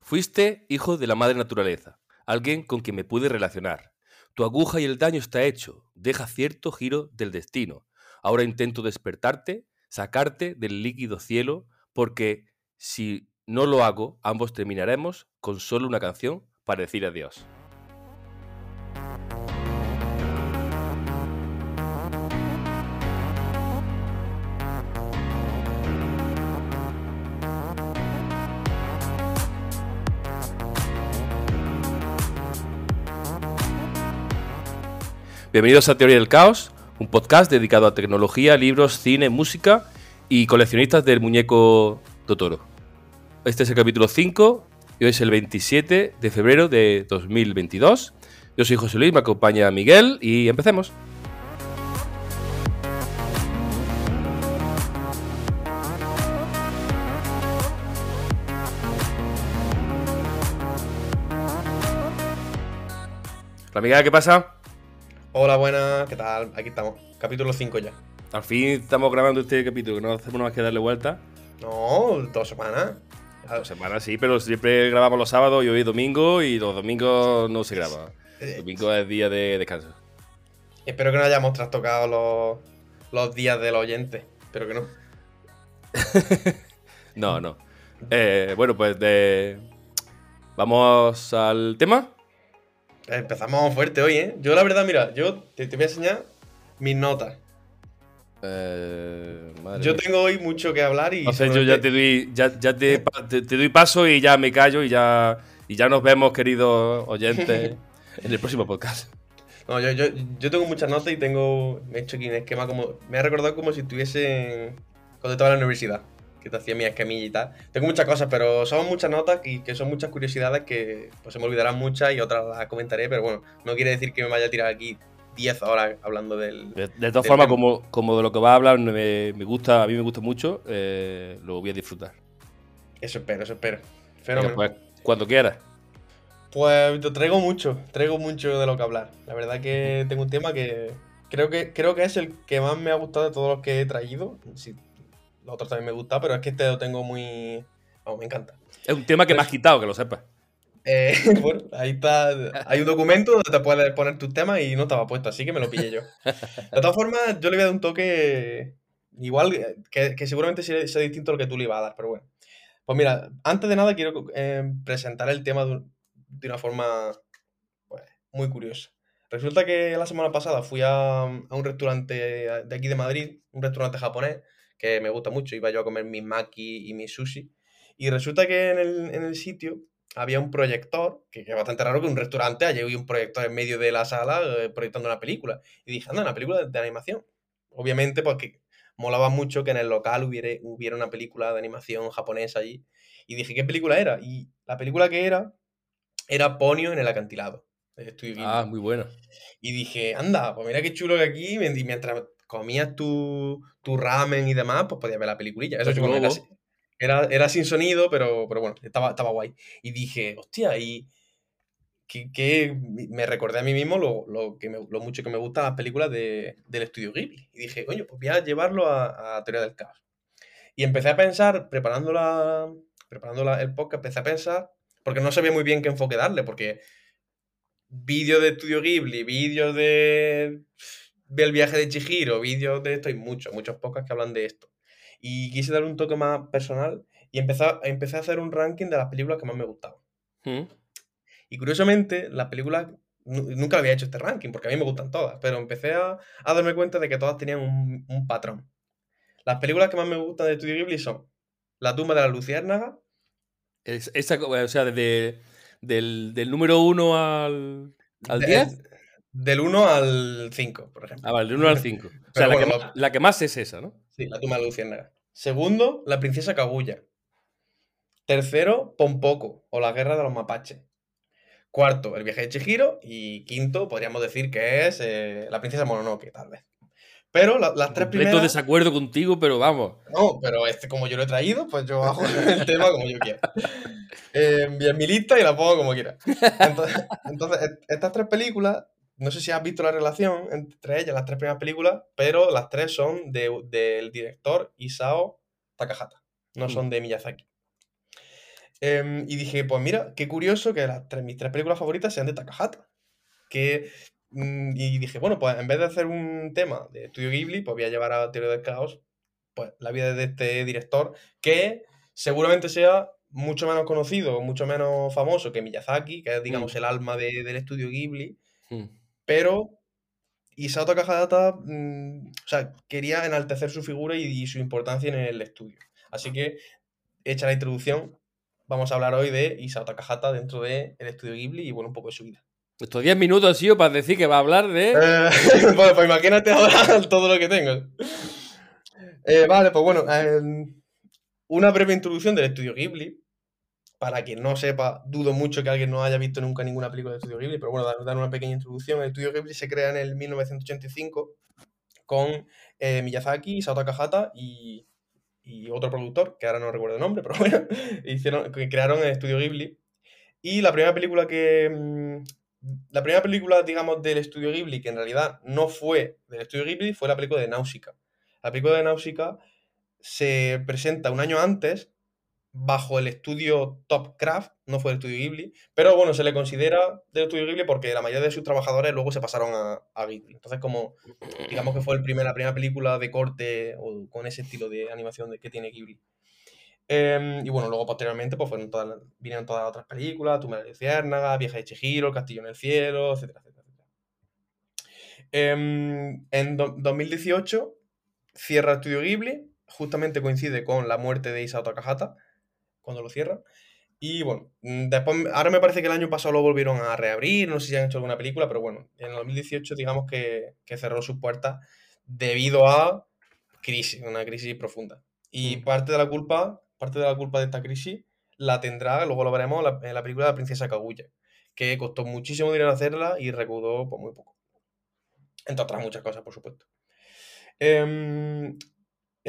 Fuiste hijo de la madre naturaleza, alguien con quien me pude relacionar. Tu aguja y el daño está hecho, deja cierto giro del destino. Ahora intento despertarte, sacarte del líquido cielo, porque si no lo hago, ambos terminaremos con solo una canción para decir adiós. Bienvenidos a Teoría del Caos, un podcast dedicado a tecnología, libros, cine, música y coleccionistas del muñeco Totoro. Este es el capítulo 5 y hoy es el 27 de febrero de 2022. Yo soy José Luis, me acompaña Miguel y empecemos. Hola Miguel, ¿qué pasa? Hola, buenas, ¿qué tal? Aquí estamos, capítulo 5 ya. Al fin estamos grabando este capítulo, que no hacemos nada más que darle vuelta. No, dos semanas. Dos semanas sí, pero siempre grabamos los sábados y hoy es domingo y los domingos no se graba. Domingo es día de descanso. Espero que no hayamos trastocado los, los días del oyente. Espero que no. No, no. Eh, bueno, pues de... vamos al tema. Empezamos fuerte hoy, ¿eh? Yo la verdad, mira, yo te, te voy a enseñar mis notas. Eh, madre Yo tengo hoy mucho que hablar y... Entonces yo ya te doy, ya, ya te, pa- te- te doy paso y ya me callo y ya, y ya nos vemos, queridos oyentes, en el próximo podcast. No, yo, yo, yo tengo muchas notas y tengo... Me he hecho aquí un esquema como... Me ha recordado como si estuviese cuando estaba en la universidad. Que te hacía mi esquemilla y tal. Tengo muchas cosas, pero son muchas notas y que son muchas curiosidades que pues se me olvidarán muchas y otras las comentaré, pero bueno, no quiere decir que me vaya a tirar aquí 10 horas hablando del... De, de todas Del formas, como, como de lo que va a hablar me, me gusta, a mí me gusta mucho, eh, lo voy a disfrutar. Eso espero, eso espero. Fenómeno. pues, cuando quieras. Pues te traigo mucho, traigo mucho de lo que hablar. La verdad que tengo un tema que creo que creo que es el que más me ha gustado de todos los que he traído. Sí, los otros también me gusta, pero es que este lo tengo muy... Vamos, me encanta. Es un tema que me Pues- has quitado, que lo sepas. Eh, bueno, ahí está. Hay un documento donde te puedes poner tus temas y no estaba puesto, así que me lo pillé yo. De todas formas, yo le voy a dar un toque igual, eh, que, que seguramente sea, sea distinto a lo que tú le ibas a dar, pero bueno. Pues mira, antes de nada quiero eh, presentar el tema de, un- de una forma pues, muy curiosa. Resulta que la semana pasada fui a, a un restaurante de aquí de Madrid, un restaurante japonés, que me gusta mucho, iba yo a comer mi maki y mi sushi, y resulta que en el, en el sitio había un proyector, que, que es bastante raro que un restaurante haya un proyector en medio de la sala eh, proyectando una película. Y dije, anda, una película de, de animación. Obviamente, porque molaba mucho que en el local hubiera, hubiera una película de animación japonesa allí. Y dije, ¿qué película era? Y la película que era, era Ponyo en el acantilado. de Estudio Ghibli. Ah, muy bueno. Y dije, anda, pues mira qué chulo que aquí, mientras comías tu, tu ramen y demás, pues podías ver la peliculilla. Eso sí, bueno, era, era, era sin sonido, pero, pero bueno, estaba, estaba guay. Y dije, hostia, y que, que me recordé a mí mismo lo, lo que me- lo mucho que me gustan las películas de, del estudio Ghibli. Y dije, coño, pues voy a llevarlo a, a Teoría del Caos. Y empecé a pensar, preparando, la, preparando la- el podcast, empecé a pensar, porque no sabía muy bien qué enfoque darle, porque vídeos de Estudio Ghibli, vídeos de del viaje de Chihiro, vídeos de esto, hay muchos, muchos podcasts que hablan de esto. Y quise darle un toque más personal y empecé, a- empecé a hacer un ranking de las películas que más me gustaban. Mm. Y curiosamente, las películas, nu- nunca había hecho este ranking, porque a mí me gustan todas, pero empecé a, a darme cuenta de que todas tenían un, un patrón. Las películas que más me gustan de Estudio Ghibli son La tumba de la luciérnaga, Es- esa, o sea, desde del, del número 1 al, al de- 10. Del 1 al 5, por ejemplo. Ah, vale, del 1 al 5. O sea, la, que, la más es esa, ¿no? Sí, la tumba de luciérnaga. Segundo, la princesa Kaguya. Tercero, Pompoco, o la guerra de los mapaches. Cuarto, el viaje de Chihiro. Y quinto, podríamos decir que es eh, la princesa Mononoke, tal vez. Pero la- las tres Completo primeras... desacuerdo contigo, pero vamos. No, pero este, como yo lo he traído, pues yo hago el tema como yo quiera. Eh, mi lista y la pongo como quiera. Entonces, entonces, est- estas tres películas, no sé si has visto la relación entre ellas, las tres primeras películas, pero las tres son de- del director Isao Takahata, no son de Miyazaki. Em, y dije, pues mira, qué curioso que las tres, mis tres películas favoritas sean de Takahata. Que, mm, y dije, bueno, pues en vez de hacer un tema de Estudio Ghibli, pues voy a llevar a Teoría del Caos, pues la vida de este director, que seguramente sea mucho menos conocido, mucho menos famoso que Miyazaki, que es, digamos, Mm. el alma de- del estudio Ghibli, Mm. Pero Isao Takahata, mm, o sea, quería enaltecer su figura y, y su importancia en el estudio. Así que, hecha la introducción, vamos a hablar hoy de Isao Takahata dentro del estudio Ghibli y, bueno, un poco de su vida. Estos 10 minutos sido para decir que va a hablar de. Eh, bueno, pues imagínate ahora todo lo que tengo. Eh, vale, pues bueno, em, una breve introducción del estudio Ghibli. Para quien no sepa, dudo mucho que alguien no haya visto nunca ninguna película del estudio Ghibli, pero bueno, dar, una pequeña introducción. El estudio Ghibli se crea en el 1985 con eh, Miyazaki, Isao Takahata y, y otro productor, que ahora no recuerdo el nombre, pero bueno, hicieron, que crearon el estudio Ghibli. Y la primera película que. mm, La primera película, digamos, del estudio Ghibli, que en realidad no fue del estudio Ghibli, fue la película de Náusica. La película de Náusica se presenta un año antes bajo el estudio Top Craft, no fue el estudio Ghibli, pero bueno, se le considera del estudio Ghibli porque la mayoría de sus trabajadores luego se pasaron a, a Ghibli. Entonces, como digamos que fue el primer, la primera película de corte o con ese estilo de animación de- que tiene Ghibli. Em, y bueno, luego posteriormente pues fueron todas, vinieron todas las otras películas, Tumba de la Luciérnaga, Vieja de Chihiro, Castillo en el Cielo, etcétera, etcétera. etcétera. Em, en do- 2018 cierra el estudio Ghibli, justamente coincide con la muerte de Isao Takahata, cuando lo cierran. Y bueno, mm, después, ahora me parece que el año pasado lo volvieron a reabrir, no sé si han hecho alguna película, pero bueno, en el 2018 digamos que, que cerró sus puertas debido a crisis, una crisis profunda. Y Mm. parte de la culpa, parte de la culpa de esta crisis la tendrá, luego lo veremos, la- en la película de la princesa Kaguya, que costó muchísimo dinero hacerla y recaudó pues, muy poco. Entre otras muchas cosas, por supuesto. Em,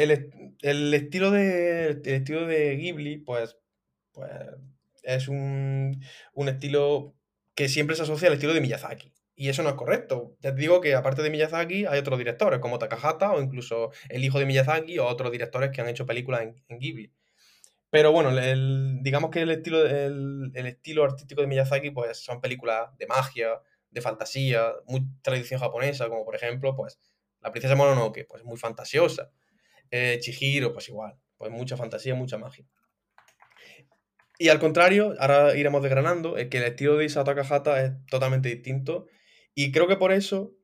el, el estilo de, el estilo de Ghibli, pues, pues es un, un estilo que siempre se asocia al estilo de Miyazaki. Y eso no es correcto. Ya te digo que aparte de Miyazaki hay otros directores, como Takahata o incluso el hijo de Miyazaki o otros directores que han hecho películas en, en Ghibli. Pero bueno, el- digamos que el estilo, el, el estilo artístico de Miyazaki pues son películas de magia, de fantasía, muy tradición japonesa, como por ejemplo, pues La princesa Mononoke, pues muy fantasiosa. Eh, Chihiro, pues igual, pues mucha fantasía, mucha magia. Y al contrario, ahora iremos desgranando, es que el estilo de Isao Takahata es totalmente distinto y creo que por eso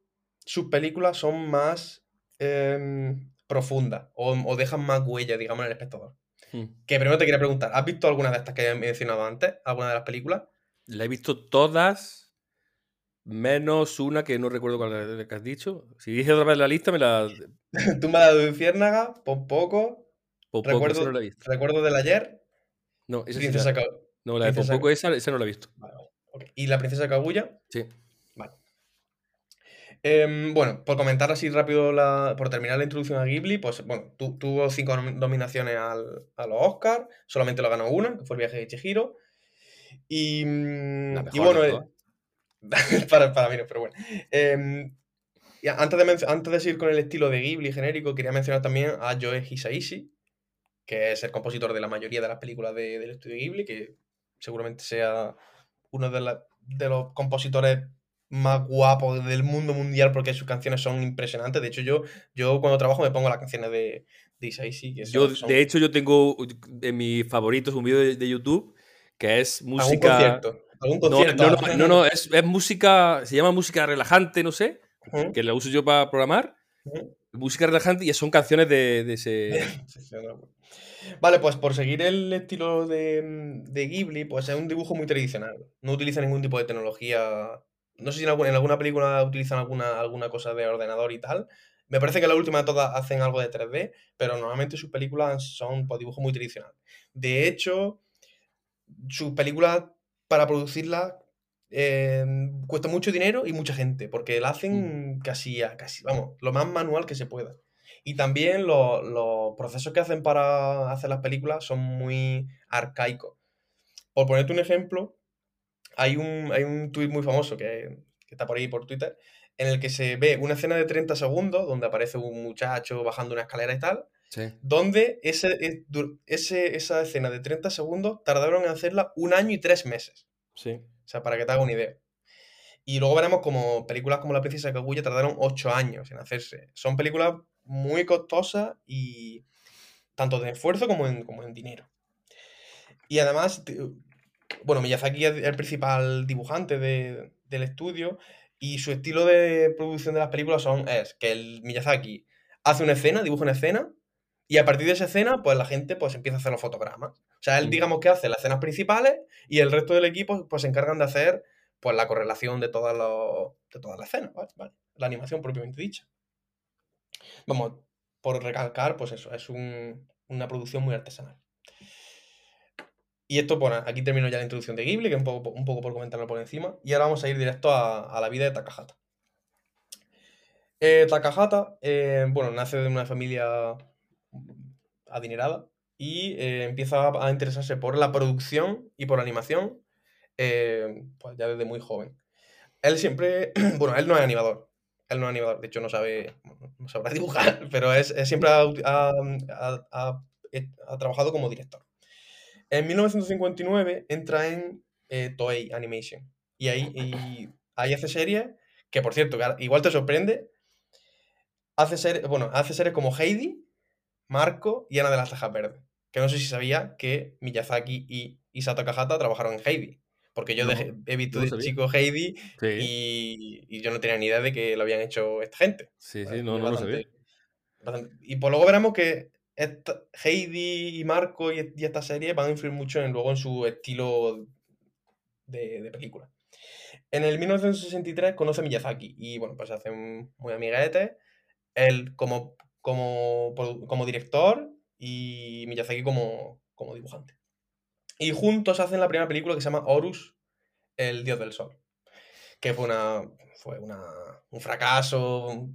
sus películas son más em, profundas o, o dejan más huella, digamos, en el espectador. Mm. Que primero te quería preguntar, ¿has visto alguna de estas que he mencionado antes? ¿Alguna de las películas? La he visto todas, menos una que no recuerdo cuál es la que has dicho. Si dije otra vez la lista, me la. Tumba de la Luciérnaga, por poco, recuerdo, no la he visto. recuerdo del ayer, No, esa sí Princesa la- Ka- No, la de Princesa- poco, esa, esa no la he visto. Vale. ¿Y la princesa Kaguya? Sí. Vale. Em, bueno, por comentar así rápido, la, por terminar la introducción a Ghibli, pues bueno, tu- tuvo cinco nom- nominaciones al- a los Oscars, solamente lo ganó una, que fue el viaje de Chihiro. Y, mm, La y bueno, eh. para, para mí no, pero bueno. Em, y antes, de antes de seguir con el estilo de Ghibli genérico, quería mencionar también a Joe Hisaishi, que es el compositor de la mayoría de las películas de- del estudio Ghibli, que seguramente sea uno de, la- de los compositores más guapos del mundo mundial porque sus canciones son impresionantes. De hecho, yo, yo cuando trabajo me pongo las canciones de, de Hisaishi. Que Yo, son- son- de hecho, yo tengo en mis favoritos un vídeo de, de YouTube que es música. concierto. Algún No, concierto. no, no, no, no, es, es música, se llama música relajante, no sé, que la uso yo para programar. Música relajante y son canciones de, de ese. Vale, pues por seguir el estilo de, de Ghibli, pues es un dibujo muy tradicional. No utiliza ningún tipo de tecnología. No sé si en alguna, en alguna película utilizan alguna, alguna cosa de ordenador y tal. Me parece que la última de todas hacen algo de 3D, pero normalmente sus películas son pues, dibujos muy tradicional. De hecho, sus películas, para producirlas, eh, cuesta mucho dinero y mucha gente, porque la hacen casi, a- casi, vamos, lo más manual que se pueda. Y también lo- los procesos que hacen para hacer las películas son muy arcaicos. Por ponerte un ejemplo, hay un, hay un tuit muy famoso que, que está por ahí por Twitter, en el que se ve una escena de 30 segundos donde aparece un muchacho bajando una escalera y tal, donde ese, ese, esa escena de 30 segundos tardaron en hacerla un año y tres meses. Sí. O sea, para que te haga una idea. Y luego veremos como películas como La Princesa Kaguya tardaron ocho años en hacerse. Son películas muy costosas y tanto de esfuerzo como en, como en dinero. Y además, bueno, Miyazaki es el principal dibujante del estudio y su estilo de producción de las películas son, es que el Miyazaki hace una escena, dibuja una escena y a partir de esa escena, pues la gente pues empieza a hacer los fotogramas. O sea, él mm. digamos que hace las escenas principales y el resto del equipo pues se encargan de hacer pues la correlación de todas, de todas las escenas, ¿vale? La animación propiamente dicha. Vamos, por recalcar, pues eso, es una producción muy artesanal. Y esto, bueno, aquí termino ya la introducción de Ghibli, que un poco, un poco por comentarlo por encima. Y ahora vamos a ir directo a, la vida de Takahata. Eh, Takahata, eh, bueno, nace de una familia adinerada y eh, empieza a interesarse por la producción y por la animación, pues ya desde muy joven. Él siempre, bueno, él no es animador, él no es animador, de hecho no sabe, no sabrá dibujar, pero es, siempre ha, trabajado como director. En 1959 entra en eh, Toei Animation. Y ahí, ahí hace series que, por cierto, igual te sorprende. Hace series, bueno, hace series como Heidi, Marco y Ana de las Tejas Verdes. Que no sé si sabía que Miyazaki y Isato Takahata trabajaron en Heidi. Porque yo he visto de chico Heidi y, yo no tenía ni idea de que lo habían hecho esta gente. Sí, sí, no, no lo sabía. Y pues luego veremos que Heidi y Marco y, esta serie van a influir mucho en, luego en su estilo de, película. En el 1963 conoce a Miyazaki y bueno, pues se hacen muy amiguetes. Él como, como, como director y Miyazaki como, como dibujante. Y juntos hacen la primera película que se llama Horus, el dios del sol. Que fue una. fue una, un fracaso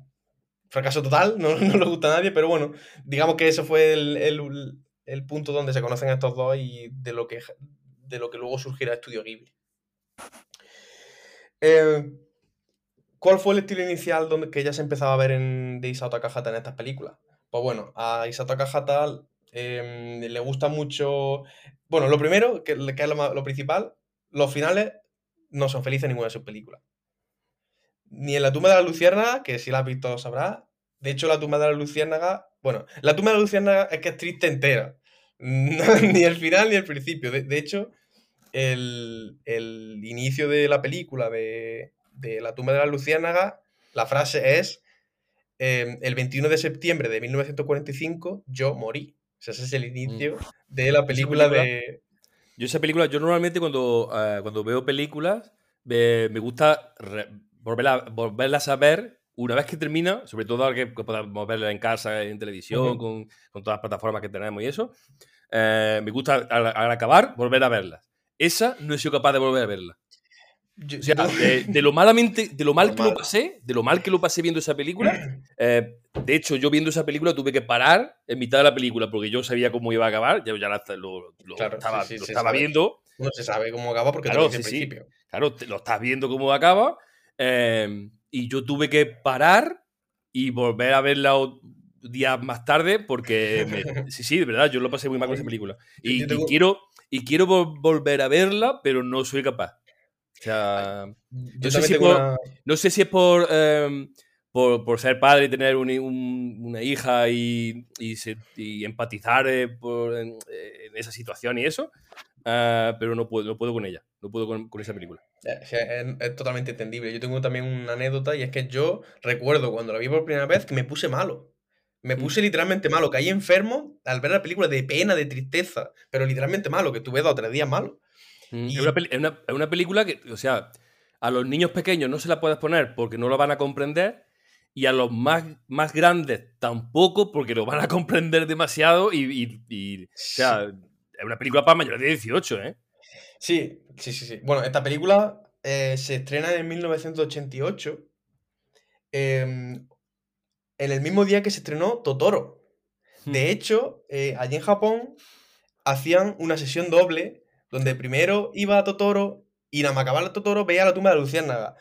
fracaso total, no, no le gusta a nadie, pero bueno, digamos que eso fue el, punto donde se conocen estos dos y de lo que, de lo que luego surgirá Estudio Ghibli. Eh, ¿Cuál fue el estilo inicial donde, que ya se empezaba a ver en, de Isao Takahata en estas películas? Pues bueno, a Isao Takahata em, le gusta mucho... Bueno, lo primero, que, es lo, lo principal, los finales no son felices en ninguna de sus películas ni en la tumba de la luciérnaga, que si la has visto sabrás. De hecho, la tumba de la luciérnaga, bueno, la tumba de la luciérnaga es que es triste entera. ni el final ni el principio. De, hecho, el, inicio de la película de, la tumba de la luciérnaga, la frase es, em, el 21 de septiembre de 1945 yo morí. O sea, ese es el inicio mm. de la película, de... Yo esa película, yo normalmente cuando, eh, cuando veo películas, me, gusta volverla, volverlas a ver una vez que termina, sobre todo que podamos verla en casa, en televisión, con, con, todas las plataformas que tenemos y eso, eh, me gusta al, acabar volver a verlas. Esa no he sido capaz de volver a verla. de, lo malamente, de lo mal que lo pasé, de lo mal que lo pasé viendo esa película, eh, de hecho, yo viendo esa película tuve que parar en mitad de la película porque yo sabía cómo iba a acabar, ya, ya lo, estaba, lo estaba viendo. No se sabe cómo acaba porque claro, al principio. Claro, lo estás viendo cómo acaba Em, y yo tuve que parar y volver a verla días más tarde porque sí, sí, de verdad, yo lo pasé muy mal con esa película. Y, quiero, y quiero volver a verla, pero no soy capaz. O sea, no sé, si por, no sé, si es por, em, por, por, ser padre y tener una hija y, y, empatizar eh, por, en, esa situación y eso, ah, pero no puedo, no puedo con ella, no puedo con, con esa película. Es, totalmente entendible. Yo tengo también una anécdota y es que yo recuerdo cuando la vi por primera vez que me puse malo. Me mm. puse literalmente malo, caí enfermo al ver la película de pena, de tristeza, pero literalmente malo, que tuve dos o tres días malo. Mm, es, una, película que, o sea, a los niños pequeños no se la puedes poner porque no lo van a comprender y a los más, más grandes tampoco porque lo van a comprender demasiado y, y, o sea, es una película para mayores de 18, ¿eh? Sí, sí, sí, sí. Bueno, esta película eh, se estrena en 1988. Em, en el mismo día que se estrenó Totoro. De hmm. hecho, eh, allí en Japón hacían una sesión doble donde primero iba a Totoro y nada más acabar Totoro veía la tumba de Luciérnaga.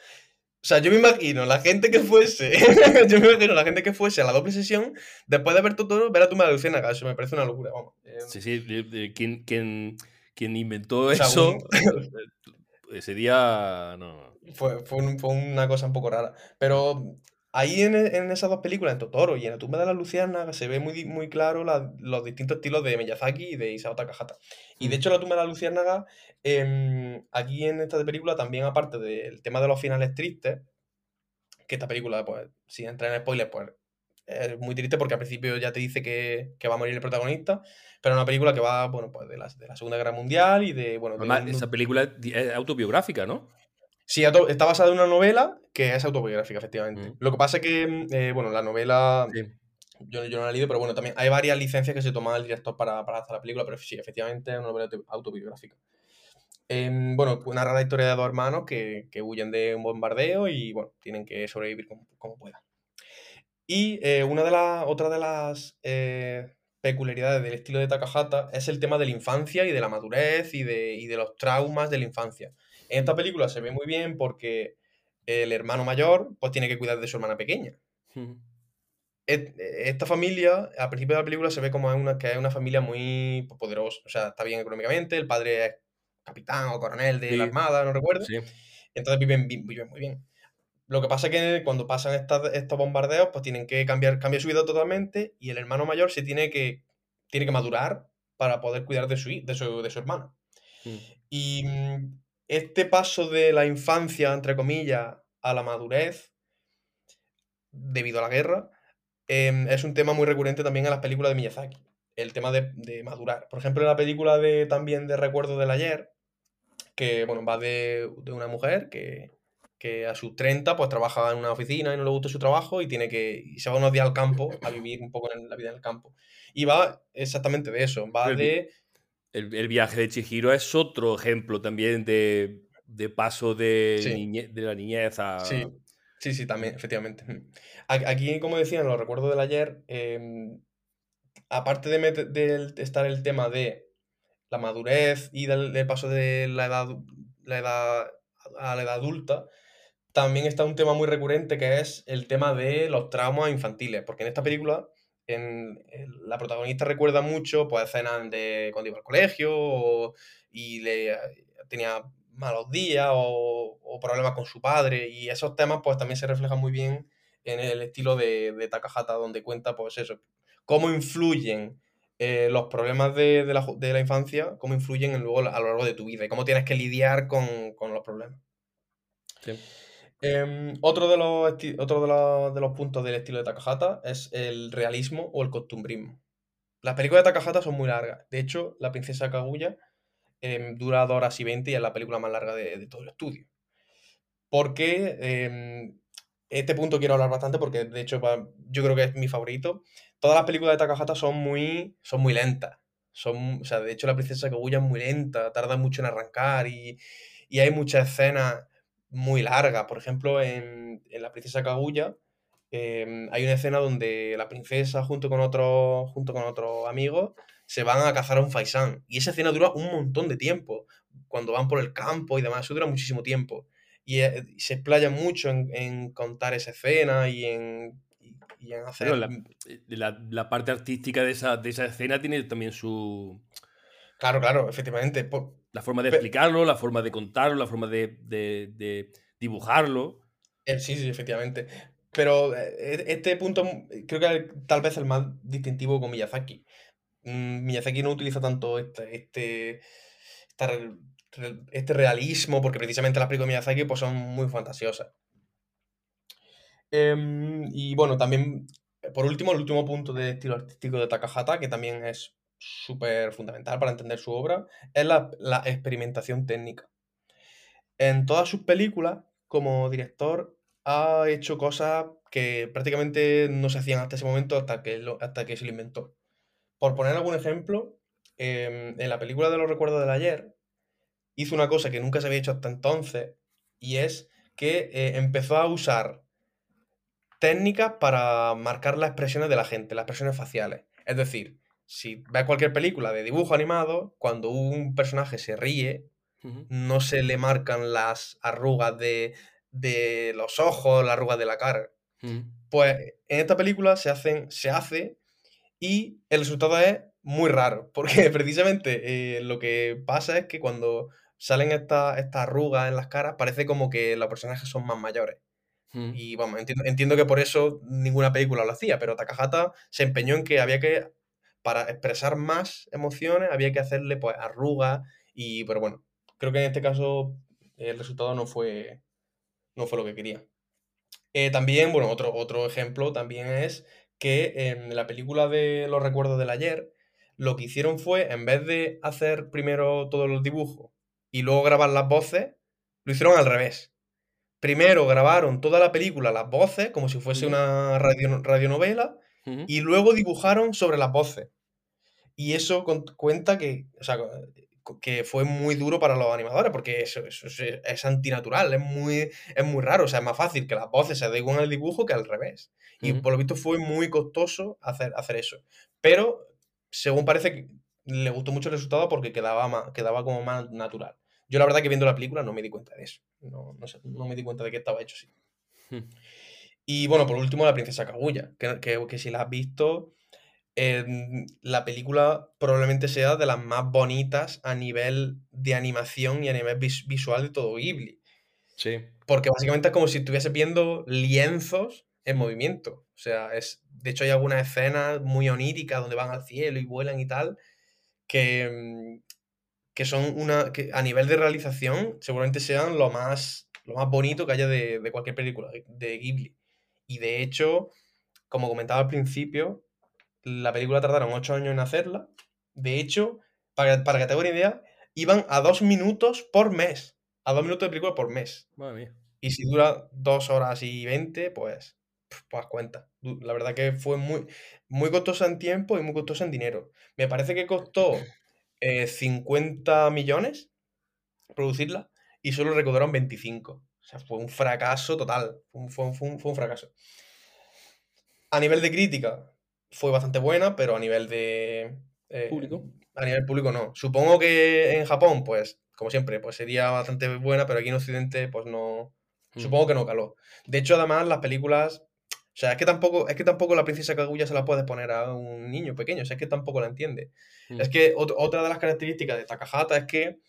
O sea, yo me imagino la gente que fuese, yo me imagino la gente que fuese a la doble sesión, después de ver todo, ver a tu madre Luciana, eso me parece una locura, vamos. Eh, sí, sí, quien, quien, quien inventó eso, ese día, no. Fue, fue, una cosa un poco rara. Pero ahí en, en, esas dos películas, en Totoro y en La tumba de la Luciana, se ve muy, muy claro los distintos estilos de Miyazaki y de Isao Takahata. Y de mm. hecho, La tumba de la Luciana, eh, aquí en esta película, también aparte del tema de los finales tristes, que esta película, pues, si entra en spoilers, pues es muy triste porque al principio ya te dice que, que, va a morir el protagonista, pero es una película que va, bueno, pues de la, de la Segunda Guerra Mundial y de, bueno... esa película es autobiográfica, ¿no? Sí, está basada en una novela que es autobiográfica, efectivamente. Mm. Lo que pasa es que, eh, bueno, la novela... Yo, yo, no la he leído, pero bueno, también hay varias licencias que se toma el director para, para hacer la película, pero sí, efectivamente es una novela autobiográfica. Eh, bueno, narra la historia de dos hermanos que, que, huyen de un bombardeo y, bueno, tienen que sobrevivir como, como puedan. Y eh, una de las, otra de las eh, peculiaridades del estilo de Takahata es el tema de la infancia y de la madurez y de, y de los traumas de la infancia. En esta película se ve muy bien porque el hermano mayor pues tiene que cuidar de su hermana pequeña. Esta familia, al principio de la película, se ve como una, que es una familia muy poderosa. O sea, está bien económicamente, el padre es capitán o coronel de la armada, no recuerdo. Entonces viven, viven muy bien. Lo que pasa es que cuando pasan estos bombardeos, pues tienen que cambiar, cambia su vida totalmente y el hermano mayor se tiene que, tiene que madurar para poder cuidar de su, de su, de su hermana. Mm. Y mm, este paso de la infancia, entre comillas, a la madurez, debido a la guerra, em, es un tema muy recurrente también en las películas de Miyazaki. El tema de, de, madurar. Por ejemplo, en la película de también de Recuerdo del Ayer, que bueno, va de, de una mujer que, que a sus 30 pues trabaja en una oficina y no le gusta su trabajo y tiene que y se va unos días al campo a vivir un poco en la vida en el campo. Y va exactamente de eso, va de... El, viaje de Chihiro es otro ejemplo también de, de paso de, de la niñez a... Sí. sí, sí, también, efectivamente. Aquí, como decían, lo recuerdo del ayer, em, aparte de, de, estar el tema de la madurez y del, del paso de la edad, la edad a la edad adulta, también está un tema muy recurrente que es el tema de los traumas infantiles, porque en esta película en, la protagonista recuerda mucho pues, escenas de cuando iba al colegio y le, tenía malos días o, problemas con su padre y esos temas pues también se reflejan muy bien en el estilo de, de Takahata donde cuenta pues eso, cómo influyen eh, los problemas de, la, de, la, infancia, cómo influyen luego a lo largo de tu vida y cómo tienes que lidiar con, con los problemas. Sí. Em, otro de los, otro de, los puntos del estilo de Takahata es el realismo o el costumbrismo. Las películas de Takahata son muy largas. De hecho, La princesa Kaguya em, dura 2 horas y 20 y es la película más larga de, todo el estudio. Porque em, este punto quiero hablar bastante porque de hecho yo creo que es mi favorito. Todas las películas de Takahata son muy, son muy lentas. Son, o sea, de hecho la princesa Kaguya es muy lenta, tarda mucho en arrancar y, y hay muchas escenas muy larga. Por ejemplo, en, La Princesa Kaguya em, hay una escena donde la princesa junto con otro, junto con otros amigos se van a cazar a un faisán. Y esa escena dura un montón de tiempo. Cuando van por el campo y demás, eso dura muchísimo tiempo. Y, eh, se explaya mucho en, contar esa escena y en, hacer... Eh, la, parte artística de esa, de esa escena tiene también su... Claro, claro, efectivamente. La forma de explicarlo, la forma de contarlo, la forma de, dibujarlo. Eh, sí, sí, efectivamente. Pero eh, e, este punto creo que es tal vez el más distintivo con Miyazaki. Mm, Miyazaki no utiliza tanto este, este, este realismo, porque precisamente las películas de Miyazaki pues, son muy fantasiosas. Em, y bueno, también, por último, el último punto de estilo artístico de Takahata, que también es súper fundamental para entender su obra, es la, experimentación técnica. En todas sus películas, como director, ha hecho cosas que prácticamente no se hacían hasta ese momento, hasta que, hasta que se lo inventó. Por poner algún ejemplo, em, en la película de los recuerdos del ayer, hizo una cosa que nunca se había hecho hasta entonces, y es que eh, empezó a usar técnicas para marcar las expresiones de la gente, las expresiones faciales. Es decir, si ves cualquier película de dibujo animado, cuando un personaje se ríe, no se le marcan las arrugas de de los ojos, las arrugas de la cara. Pues en esta película se, hacen, se hace y el resultado es muy raro, porque precisamente eh, lo que pasa es que cuando salen estas arrugas en las caras, parece como que los personajes son más mayores. Mm. Y vamos, entiendo, entiendo que por eso ninguna película lo hacía, pero Takahata se empeñó en que había que, para expresar más emociones, había que hacerle pues arrugas y, pero bueno, creo que en este caso el resultado no fue, no fue lo que quería. Eh, también, bueno, otro, otro ejemplo también es que en la película de Los recuerdos del ayer, lo que hicieron fue, en vez de hacer primero todos los dibujos y luego grabar las voces, lo hicieron al revés. Primero grabaron toda la película, las voces, como si fuese una radio, radionovela, Y luego dibujaron sobre las voces. Y eso cuenta que, o sea, que fue muy duro para los animadores, porque eso, eso es, es antinatural, es muy, es muy raro. O sea, es más fácil que las voces se adecuen al dibujo que al revés. Y por lo visto fue muy costoso hacer, hacer eso. Pero, según parece, que le gustó mucho el resultado porque quedaba, más, quedaba como más natural. Yo la verdad que viendo la película no me di cuenta de eso. No, no, sé, no me di cuenta de que estaba hecho así. Y bueno, por último, la princesa Kaguya, que, que, que si la has visto, la película probablemente sea de las más bonitas a nivel de animación y a nivel vis- visual de todo Ghibli. Sí. Porque básicamente es como si estuviese viendo lienzos en movimiento. O sea, es, de hecho hay algunas escenas muy oníricas donde van al cielo y vuelan y tal, que, mm, que son una, que a nivel de realización seguramente sean lo más, lo más bonito que haya de, de cualquier película de Ghibli. Y de hecho, como comentaba al principio, la película tardaron ocho años en hacerla. De hecho, para, para que te hagas una idea, iban a dos minutos por mes. A dos minutos de película por mes. Madre mía. Y si dura dos horas y veinte, pues, pf, pues cuenta. La verdad que fue muy, muy costosa en tiempo y muy costosa en dinero. Me parece que costó eh, 50 millones producirla y solo recaudaron 25. O sea, fue un fracaso total. Fue un, fue un- fue un- fue un fracaso. A nivel de crítica, fue bastante buena, pero a nivel de... eh, Público. A nivel público no. Supongo que en Japón, pues, como siempre, pues sería bastante buena, pero aquí en Occidente, pues no... Mm. Supongo que no caló. De hecho, además, las películas... O sea, es que tampoco, es que tampoco la princesa Kaguya se la puedes poner a un niño pequeño, o sea, es que tampoco la entiende. Mm. Es que ot- otra de las características de Takahata es que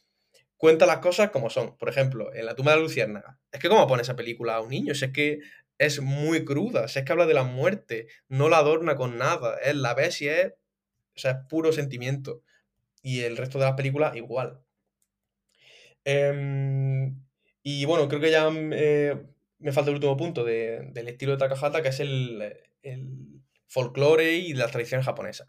cuenta las cosas como son. Por ejemplo, en La tumba de la luciérnaga. Es que cómo pone esa película a un niño, si es que es muy cruda, si es que habla de la muerte, no la adorna con nada, es la ves y es, o sea, es puro sentimiento. Y el resto de las películas igual. Em, y bueno, creo que ya eh, me falta el último punto de- del estilo de Takahata, que es el, el folclore y las tradiciones japonesas.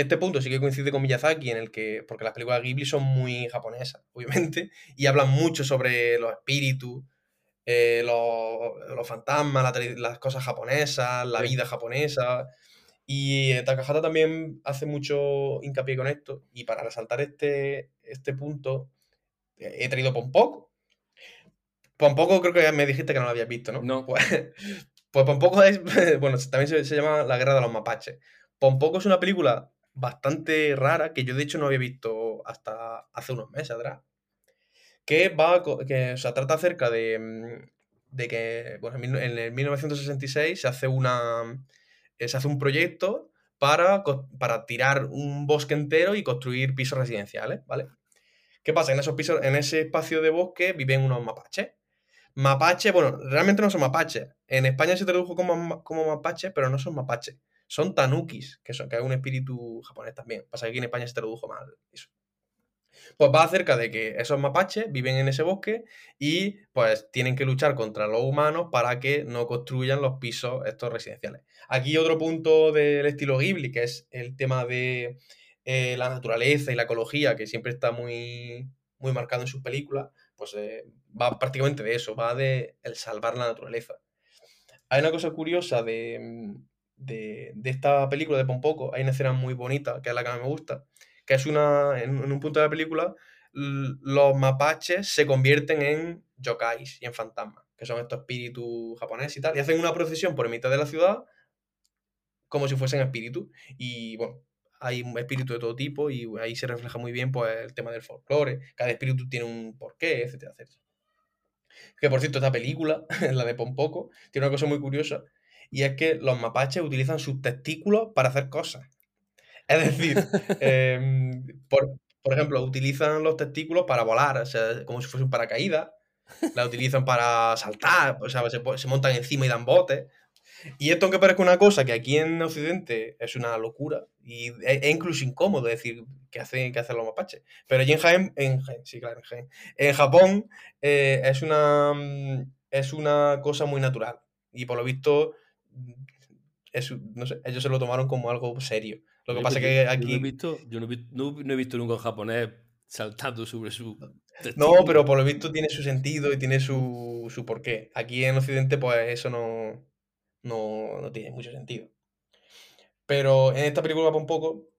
Este punto sí que coincide con Miyazaki, en el que, porque las películas Ghibli son muy japonesas, obviamente, y hablan mucho sobre los espíritus, eh, los, los fantasmas, la las cosas japonesas, la vida japonesa. Y eh, Takahata también hace mucho hincapié con esto, y para resaltar este, este punto, eh, he traído Pompoco. Pompoco creo que me dijiste que no lo habías visto, ¿no? No. Pues, pues Pompoco es, bueno, también se, se llama La Guerra de los Mapaches. Pompoco es una película bastante rara que yo de hecho no había visto hasta hace unos meses atrás. Que va, que, o trata acerca de, mm, de que, bueno, en el 1966 se hace una, eh, se hace un proyecto para, para tirar un bosque entero y construir pisos residenciales, ¿vale? ¿Qué pasa? En esos pisos, en ese espacio de bosque viven unos mapaches. Mapache, bueno, realmente no son mapaches. En España se tradujo como, como mapache, pero no son mapaches. Son tanukis, que, son, que es un espíritu japonés también. Pasa que aquí en España se tradujo mal eso. Pues va acerca de que esos mapaches viven en ese bosque y pues tienen que luchar contra los humanos para que no construyan los pisos estos residenciales. Aquí otro punto del estilo Ghibli, que es el tema de eh, la naturaleza y la ecología, que siempre está muy, muy marcado en sus películas, pues eh, va prácticamente de eso, va de el salvar la naturaleza. Hay una cosa curiosa de, mm, de, de esta película de Pompoco, hay una escena muy bonita, que es la que a mí me gusta, que es una, en, un punto de la película, los mapaches se convierten en yokais y en fantasmas, que son estos espíritus japoneses y tal, y hacen una procesión por mitad de la ciudad como si fuesen espíritus. Y bueno, hay un espíritu de todo tipo y ahí se refleja muy bien pues, el tema del folclore. Cada espíritu tiene un porqué, etcétera, etcétera. Que por cierto, esta película, la de Pompoco, tiene una cosa muy curiosa, y es que los mapaches utilizan sus testículos para hacer cosas. Es decir, em, por, ejemplo, utilizan los testículos para volar, o sea, como si fuese un paracaídas, la utilizan para saltar, o sea, se, se montan encima y dan botes. Y esto aunque parezca una cosa que aquí en Occidente es una locura y es, incluso incómodo decir que hacen, que hacen los mapaches. Pero allí en Jaén, en sí, claro, en En Japón eh, es, una, mm, es una cosa muy natural. Y por lo visto, no sé, ellos se lo tomaron como algo serio. Lo que pasa es que aquí... Yo, no he, visto, yo no, he visto, nunca un japonés saltando sobre su... No, pero por lo visto tiene su sentido y tiene su, su porqué. Aquí en Occidente, pues eso no, no, tiene mucho sentido. Pero en esta película, un poco,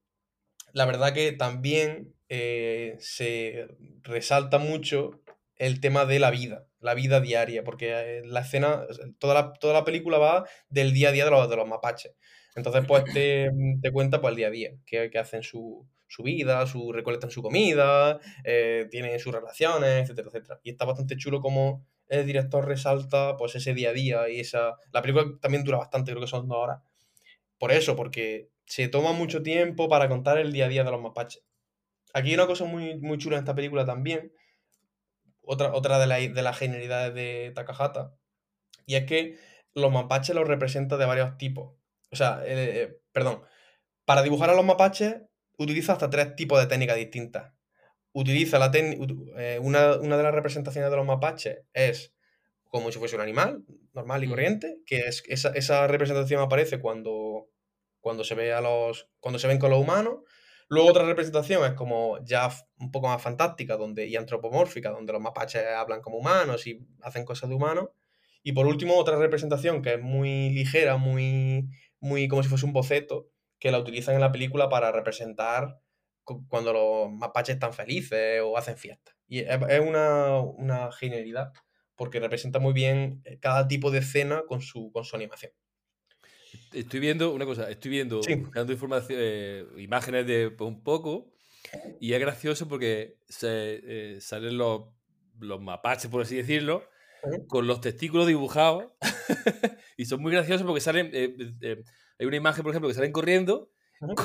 la verdad que también eh, se resalta mucho el tema de la vida, la vida diaria, porque eh, la escena, toda la, toda la película va del día a día de los, de los mapaches. Entonces, pues te, te cuenta pues, el día a día, que, hacen su, vida, su, recolectan su comida, eh, tienen sus relaciones, etcétera, etcétera. Y está bastante chulo como el director resalta pues ese día a día y esa... La película también dura bastante, creo que son dos horas. Por eso, porque se toma mucho tiempo para contar el día a día de los mapaches. Aquí hay una cosa muy, muy chula en esta película también, otra, otra de, de las genialidades de Takahata, y es que los mapaches los representa de varios tipos. O sea, eh, eh, perdón, para dibujar a los mapaches utiliza hasta tres tipos de técnicas distintas utiliza la eh, una, de las representaciones de los mapaches es como si fuese un animal normal y mm. corriente, que es esa, representación aparece cuando, cuando se ve a los cuando se ven con los humanos. Luego otra representación es como ya un poco más fantástica donde, y antropomórfica, donde los mapaches hablan como humanos y hacen cosas de humanos. Y por último, otra representación que es muy ligera, muy, muy como si fuese un boceto, que la utilizan en la película para representar cuando los mapaches están felices o hacen fiestas. Y es una, genialidad porque representa muy bien eh, cada tipo de escena con su, con su animación. Estoy viendo una cosa, estoy viendo, información, eh, imágenes de un poco y es gracioso porque se, eh, salen los, los, mapaches, por así decirlo, con los testículos dibujados y son muy graciosos porque salen, hay una imagen, por ejemplo, que salen corriendo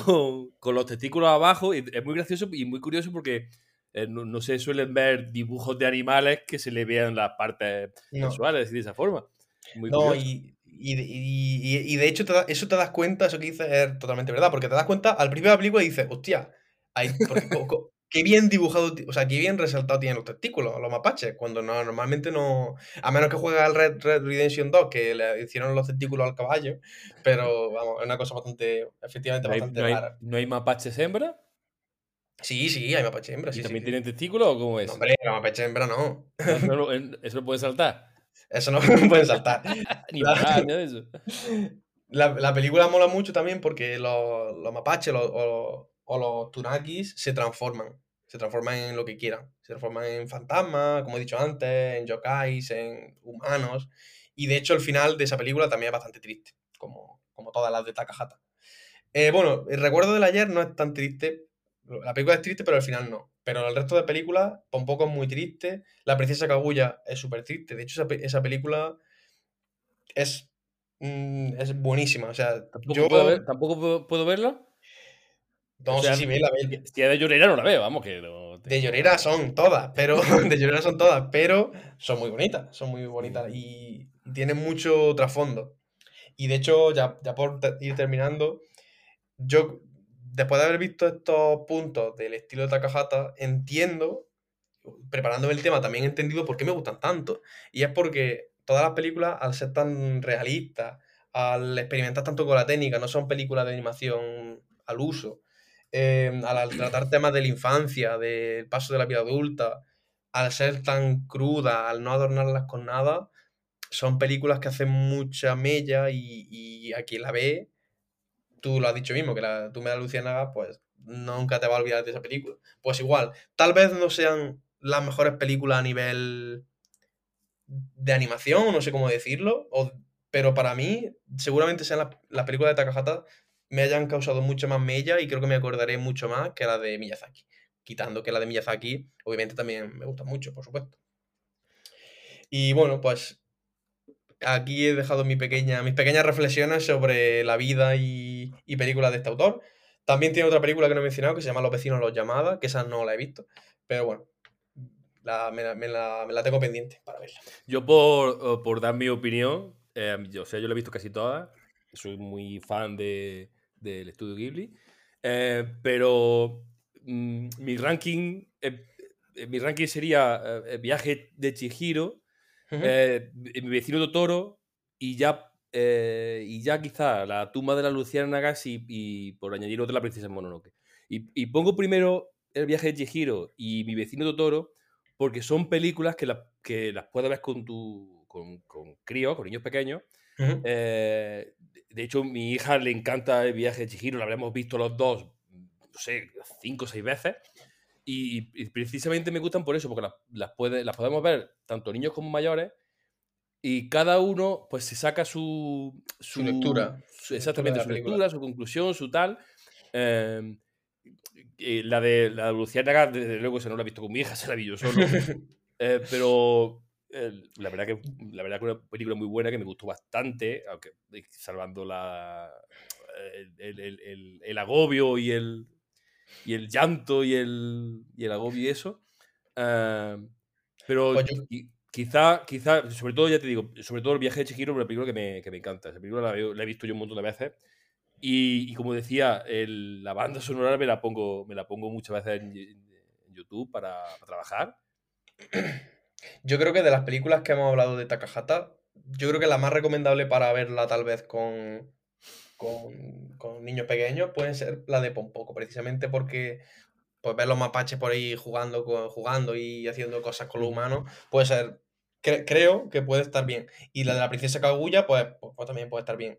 con, con, los testículos abajo. Y es muy gracioso y muy curioso porque eh, no, se suelen ver dibujos de animales que se le vean las partes sexuales de esa forma. no, y, y, y, de hecho eso te das cuenta, eso que dices es totalmente verdad, porque te das cuenta al principio de la película y dices, hostia, hay, qué bien dibujado, o sea, qué bien resaltado tienen los testículos, los mapaches, cuando no, normalmente no, a menos que juegue al Red, Red Redemption 2, que le hicieron los testículos al caballo, pero vamos, es una cosa bastante, efectivamente, bastante no rara. ¿No hay mapaches hembra? Sí, sí, hay mapaches hembra. ¿Y también tienen testículos o cómo es? No, hombre, los mapaches hembra no. ¿Eso no puede saltar? Eso no puede saltar. Ni la, de eso. La, la, película mola mucho también porque los, los mapaches o, o los tunakis se transforman. Se transforman en lo que quieran. Se transforman en fantasmas, como he dicho antes, en yokais, en humanos. Y de hecho, el final de esa película también es bastante triste, como, como todas las de Takahata. Eh, bueno, el recuerdo del ayer no es tan triste. La película es triste, pero el final no. Pero el resto de películas, poco es muy triste. La princesa Kaguya es súper triste. De hecho, esa, película es, mm, es buenísima. O sea, ¿Tampoco, yo... puedo, ¿tampoco puedo verla? No sé si ve la Si es de llorera no la veo, vamos que... De llorera son todas, pero... de llorera son todas, pero son muy bonitas, son muy bonitas y, tienen mucho trasfondo. Y de hecho, ya, ya por ir terminando, yo, después de haber visto estos puntos del estilo de Takahata, entiendo, preparándome el tema, también he entendido por qué me gustan tanto. Y es porque todas las películas, al ser tan realistas, al experimentar tanto con la técnica, no son películas de animación al uso, Em, al tratar temas de la infancia, del paso de la vida adulta, al ser tan cruda, al no adornarlas con nada, son películas que hacen mucha mella y, y a quien la ve, tú lo has dicho mismo, que la, tú me das Luciana, pues nunca te va a olvidar de esa película. Pues igual, tal vez no sean las mejores películas a nivel de animación, no sé cómo decirlo, pero para mí seguramente sean las la películas de Takahata me hayan causado mucho más mella y creo que me acordaré mucho más que la de Miyazaki. Quitando que la de Miyazaki, obviamente, también me gusta mucho, por supuesto. Y bueno, pues aquí he dejado mi pequeña, mis pequeñas reflexiones sobre la vida y, y películas de este autor. También tiene otra película que no he mencionado que se llama Los vecinos los llamadas, que esa no la he visto. Pero bueno, la, me, la, me, la, tengo pendiente para verla. Yo por, por dar mi opinión, eh, yo, o sea, yo la he visto casi todas. Soy muy fan de, del estudio Ghibli. Eh, pero mmm, mi ranking eh, mi ranking sería eh, Viaje de Chihiro, uh -huh. Mi vecino Totoro y ya y ya quizá La tumba de la Luciana Nagasi y, y por añadir otra La princesa Mononoke. Y, y, pongo primero El viaje de Chihiro y Mi vecino Totoro porque son películas que, la, que las puedes ver con tu con, con críos, con niños pequeños. Uh -huh. eh, de hecho, mi hija le encanta el viaje de Chihiro, lo habremos visto los dos, no sé, cinco o seis veces. Y, y, precisamente me gustan por eso, porque las, las, puede, las podemos ver tanto niños como mayores. Y cada uno, pues, se saca su, su, su lectura. Su, exactamente, su lectura, su conclusión, su tal. Eh, la de la de Luciana, desde luego, se no la he visto con mi hija, se la vi yo solo. eh, pero la verdad que la verdad que una película muy buena que me gustó bastante, aunque salvando la el, el, el, el agobio y el y el llanto y el, y el agobio y eso. Uh, pero pues yo... quizá, quizá, sobre todo, ya te digo, sobre todo el viaje de Chihiro es una película que me, que me encanta. Esa película la, veo, la, he visto yo un montón de veces. Y, y como decía, el, la banda sonora me la pongo, me la pongo muchas veces en, en YouTube para, para trabajar. Yo creo que de las películas que hemos hablado de Takahata, yo creo que la más recomendable para verla tal vez con, con, con niños pequeños puede ser la de Pompoco, precisamente porque pues ver los mapaches por ahí jugando, jugando y haciendo cosas con los humanos puede ser, cre creo que puede estar bien. Y la de la princesa Kaguya, pues, pues, pues también puede estar bien.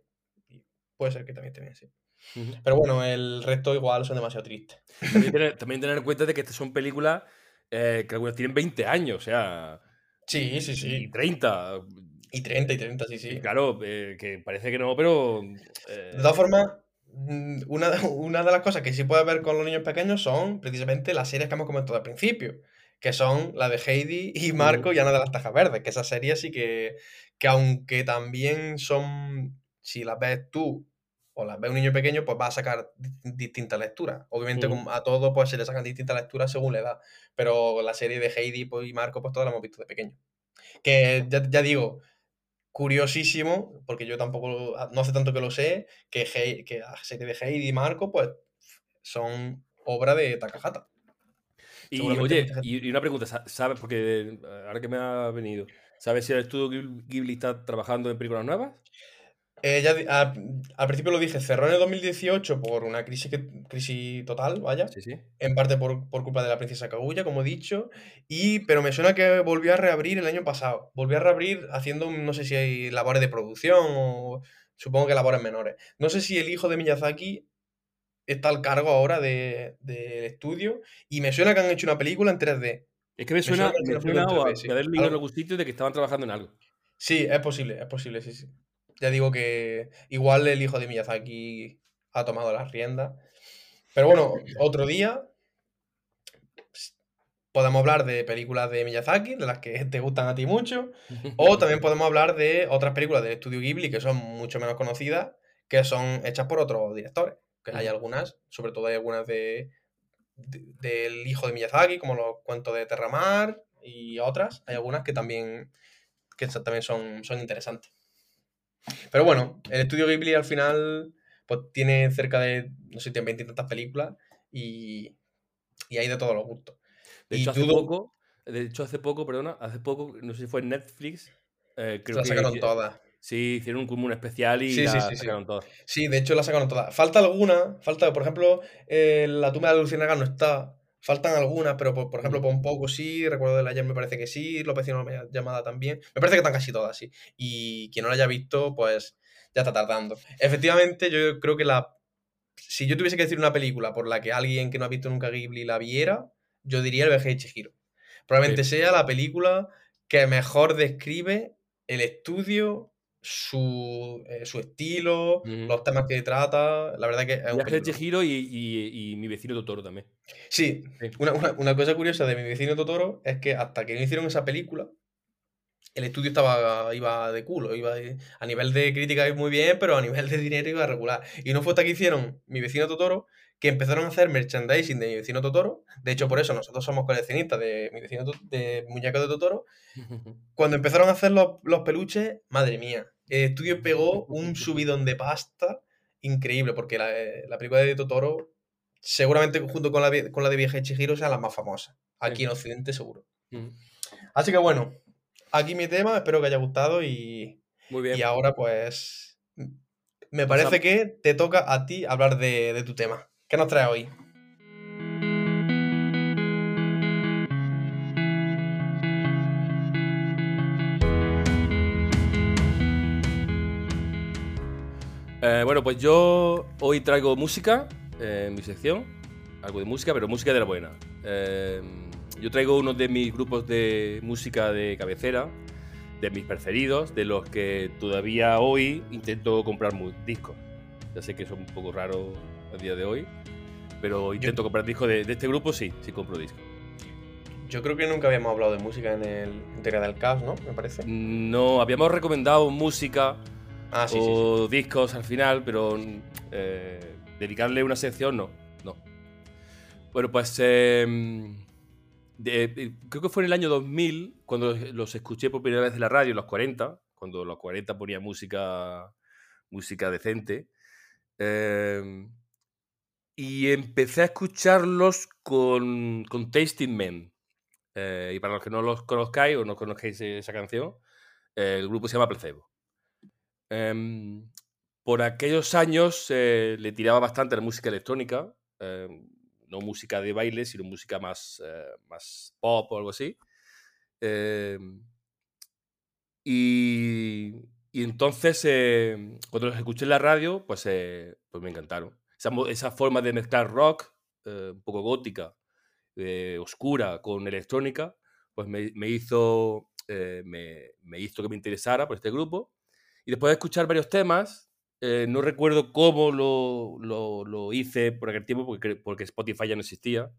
Puede ser que también esté bien, sí. Uh -huh. Pero bueno, el resto igual son demasiado tristes. También tener, también tener en cuenta de que estas son películas eh, que algunas tienen 20 años, o sea. Sí, sí, sí. Y 30. Y 30 y 30, sí, sí. Y claro, eh, que parece que no, pero. Eh... De todas formas, mm, una, una de las cosas que sí puedes ver con los niños pequeños son precisamente las series que hemos comentado al principio. Que son la de Heidi y Marco uh -huh. y Ana de las Tajas Verdes. Que esas series sí que. Que aunque también son. Si las ves tú o las ve un niño pequeño, pues va a sacar distintas lecturas. Obviamente mm. a todos pues se le sacan distintas lecturas según la edad, pero la serie de Heidi pues, y Marco pues todas la hemos visto de pequeño. Que ya, ya, digo, curiosísimo, porque yo tampoco, no hace tanto que lo sé, que, He, que la serie de Heidi y Marco pues son obra de Takahata. Y oye, y una pregunta, ¿sabes? Porque ahora que me ha venido, ¿sabes si el estudio Ghibli está trabajando en películas nuevas? Eh, ya, a, al principio lo dije, cerró en el 2018 por una crisis, que, crisis total, vaya. Sí, sí. En parte por, por, culpa de la princesa Kaguya, como he dicho. Y, pero me suena que volvió a reabrir el año pasado. Volvió a reabrir haciendo, no sé si hay labores de producción o supongo que labores menores. No sé si el hijo de Miyazaki está al cargo ahora del de, de estudio. Y me suena que han hecho una película en 3D. Es que me suena, me suena, me suena o a, sí. haber leído en algún sitio de que estaban trabajando en algo. Sí, es posible, es posible, sí, sí ya digo que igual el hijo de Miyazaki ha tomado las riendas. Pero bueno, otro día podemos hablar de películas de Miyazaki, de las que te gustan a ti mucho, o también podemos hablar de otras películas del estudio Ghibli que son mucho menos conocidas, que son hechas por otros directores. Que hay algunas, sobre todo hay algunas de, de, del hijo de Miyazaki, como los cuentos de Terramar, y otras, hay algunas que también, que también son, son interesantes. Pero bueno, el estudio Ghibli al final pues tiene cerca de, no sé, tiene 20 y tantas películas y, y hay de todos los gustos. De hecho, hace dudo... poco, de hecho, hace poco, perdona, hace poco, no sé si fue en Netflix, eh, creo Se la sacaron que, todas. Sí, hicieron un, como un especial y sí, la sí, sí, sacaron sí. todas. Sí, de hecho la sacaron todas. Falta alguna, falta, por ejemplo, eh, la tumba de Luciana no está, Faltan algunas, pero por, por ejemplo, Pompoco sí, recuerdo de la ayer me parece que sí, López y no llamada también. Me parece que están casi todas, sí. Y quien no la haya visto, pues ya está tardando. Efectivamente, yo creo que la. Si yo tuviese que decir una película por la que alguien que no ha visto nunca Ghibli la viera, yo diría El viaje de Chihiro. Probablemente sí. sea la película que mejor describe el estudio, su, eh, su estilo, mm. los temas que trata. La verdad que es un de Chihiro y, y, y, mi vecino Totoro también. Sí, sí. Una, una, una, cosa curiosa de mi vecino Totoro es que hasta que no hicieron esa película, el estudio estaba, iba de culo, iba a nivel de crítica muy bien, pero a nivel de dinero iba regular. Y no fue hasta que hicieron Mi vecino Totoro que empezaron a hacer merchandising de Mi vecino Totoro. De hecho, por eso nosotros somos coleccionistas de Mi vecino de muñecos de Totoro. Cuando empezaron a hacer los, peluches, madre mía, el estudio pegó un subidón de pasta increíble, porque la, la película de Totoro, seguramente junto con la, con la de Viaje Chihiro, sea la más famosa. Aquí en Occidente, seguro. Así que bueno, aquí mi tema, espero que haya gustado y, Muy bien. y ahora pues me parece que te toca a ti hablar de, tu tema. ¿Qué nos trae hoy? Eh, bueno, pues yo hoy traigo música en mi sección, algo de música, pero música de la buena. Eh, yo traigo uno de mis grupos de música de cabecera, de mis preferidos, de los que todavía hoy intento comprar discos. Ya sé que son un poco raros a día de hoy, pero intento comprar discos de, este grupo, sí, sí compro discos. Yo creo que nunca habíamos hablado de música en el Teoría del Caos, ¿no? Me parece. No, habíamos recomendado música ah, o discos al final, pero eh, dedicarle una sección no. no. Bueno, pues eh, creo que fue en el año 2000 cuando los escuché por primera vez en la radio, los 40, cuando los 40 ponía música, música decente. Em, y empecé a escucharlos con, con Tasting Men. Eh, y para los que no los conozcáis o no conozcáis esa canción, el grupo se llama Placebo. Em, por aquellos años eh, le tiraba bastante la música electrónica. Em, no música de baile, sino música más, eh, más pop o algo así. Em, y, y, entonces, cuando los escuché en la radio, pues, eh, pues me encantaron. Esa, esa, forma de mezclar rock, eh, un poco gótica, oscura, con electrónica, pues me, hizo, me, me hizo que me interesara por este grupo. Y después de escuchar varios temas, eh, no recuerdo cómo lo, lo, hice por aquel tiempo, porque, Spotify ya no existía.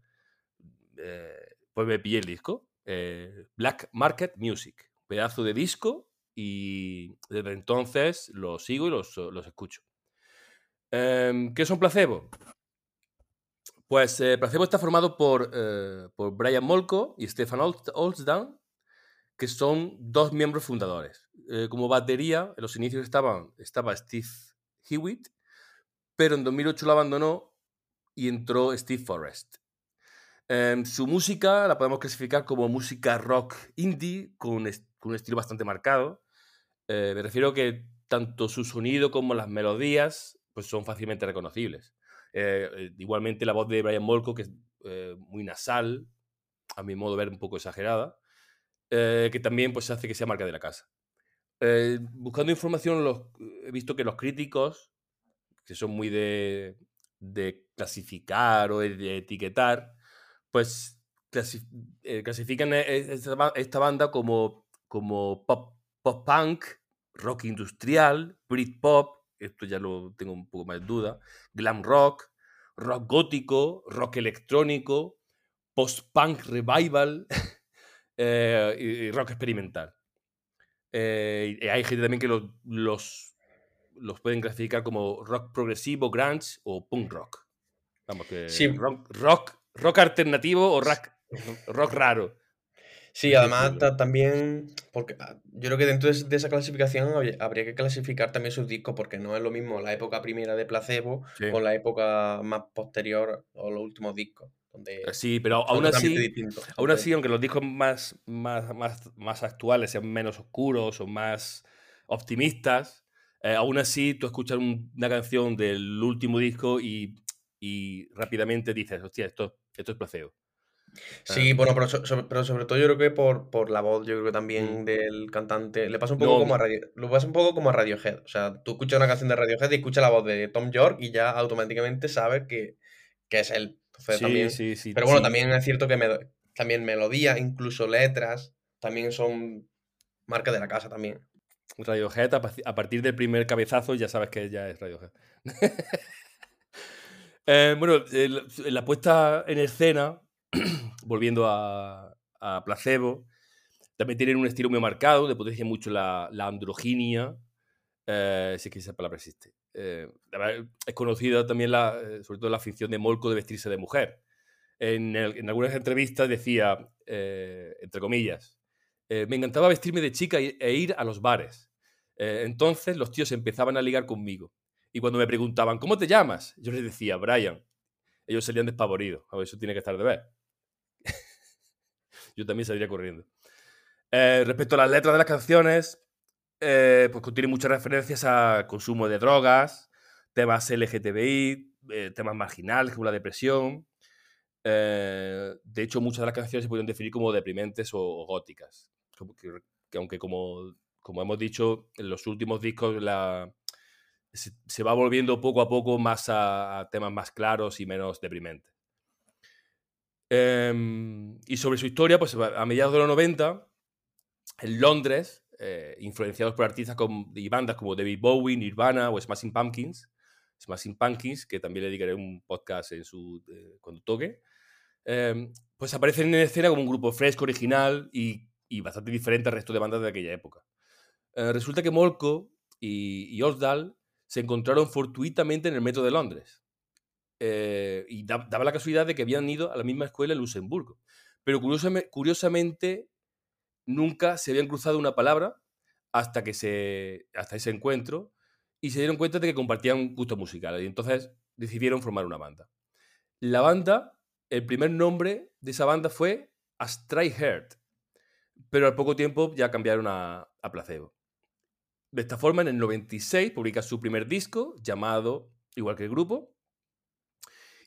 Eh, pues me pillé el disco. Eh, Black Market Music. Pedazo de disco. Y desde entonces los sigo y los, los escucho. Em, ¿Qué son placebo? Pues placebo está formado por, por Brian Molko y Stefan Olsdown, que son dos miembros fundadores. como batería, en los inicios estaba Steve Hewitt, pero en 2008 lo abandonó y entró Steve Forrest. Em, su música la podemos clasificar como música rock indie con, un estilo bastante marcado. Eh, me refiero que tanto su sonido como las melodías pues son fácilmente reconocibles. Eh, eh, igualmente la voz de Brian Molko, que es muy nasal, a mi modo de ver un poco exagerada, que también pues, hace que sea marca de la casa. Eh, buscando información, he visto que los críticos, que son muy de, clasificar o de etiquetar, pues eh, clasifican e, esta, banda como, como pop, pop punk, rock industrial, Britpop, esto ya lo tengo un poco más de duda, glam rock, rock gótico, rock electrónico, post-punk revival eh, y rock experimental. Eh, hay gente también que los, los, los, pueden clasificar como rock progresivo, grunge o punk rock. Vamos, que rock, rock, rock, alternativo o rock, rock raro. Sí, además también, porque ah, yo creo que dentro de esa clasificación habría que clasificar también sus discos, porque no es lo mismo la época primera de Placebo con la época más posterior o los últimos discos. Eh, sí, pero aún así, aún así, aunque los discos más, más, más, actuales sean menos oscuros o más optimistas, eh, aún así tú escuchas una canción del último disco y, rápidamente dices, hostia, esto, esto es placebo. Sí, bueno, pero, sobre, todo yo creo que por, por la voz, yo creo que también mm. del cantante, le pasa un poco como a Radio, lo pasa un poco como a Radiohead. O sea, tú escuchas una canción de Radiohead y escuchas la voz de Tom York y ya automáticamente sabes que, que es él sí, sí, sí, pero bueno, también es cierto que me, también melodía, incluso letras, también son marca de la casa también. Radiohead, a partir del primer cabezazo ya sabes que ya es Radiohead. eh, bueno, la puesta en escena, volviendo a, Placebo, También tienen un estilo muy marcado, de potencia mucho la, la androginia, eh, si es que esa palabra existe. Eh, es conocida también, eh, sobre todo, la ficción de Molko de vestirse de mujer. En, algunas entrevistas decía, entre comillas, me encantaba vestirme de chica e ir a los bares. entonces los tíos empezaban a ligar conmigo. Y cuando me preguntaban, ¿cómo te llamas? Yo les decía, Brian. Ellos salían despavoridos. Eso tiene que estar de ver. Yo también saldría corriendo. Eh, respecto a las letras de las canciones, eh, pues contiene muchas referencias a consumo de drogas, temas LGTBI, eh, temas marginales como la depresión. de hecho, muchas de las canciones se pueden definir como deprimentes o, góticas. Que, aunque como, como hemos dicho, en los últimos discos la, se, va volviendo poco a poco más a, temas más claros y menos deprimentes. Em, y sobre su historia, pues a mediados de los 90, en Londres, eh, influenciados por artistas y bandas como David Bowie, Nirvana o Smashing Pumpkins, Smashing Pumpkins, que también le dedicaré un podcast en su, eh, cuando toque, em, pues aparecen en escena como un grupo fresco, original y, bastante diferente al resto de bandas de aquella época. Eh, resulta que Molko y, y Osdal se encontraron fortuitamente en el metro de Londres. Eh, y daba la casualidad de que habían ido a la misma escuela en Luxemburgo. Pero curiosamente, nunca se habían cruzado una palabra hasta, que se, hasta ese encuentro y se dieron cuenta de que compartían gustos musicales. Y entonces decidieron formar una banda. La banda, el primer nombre de esa banda fue Astray Heart, pero al poco tiempo ya cambiaron a Placebo. De esta forma, en el 96 publica su primer disco, llamado igual que el grupo.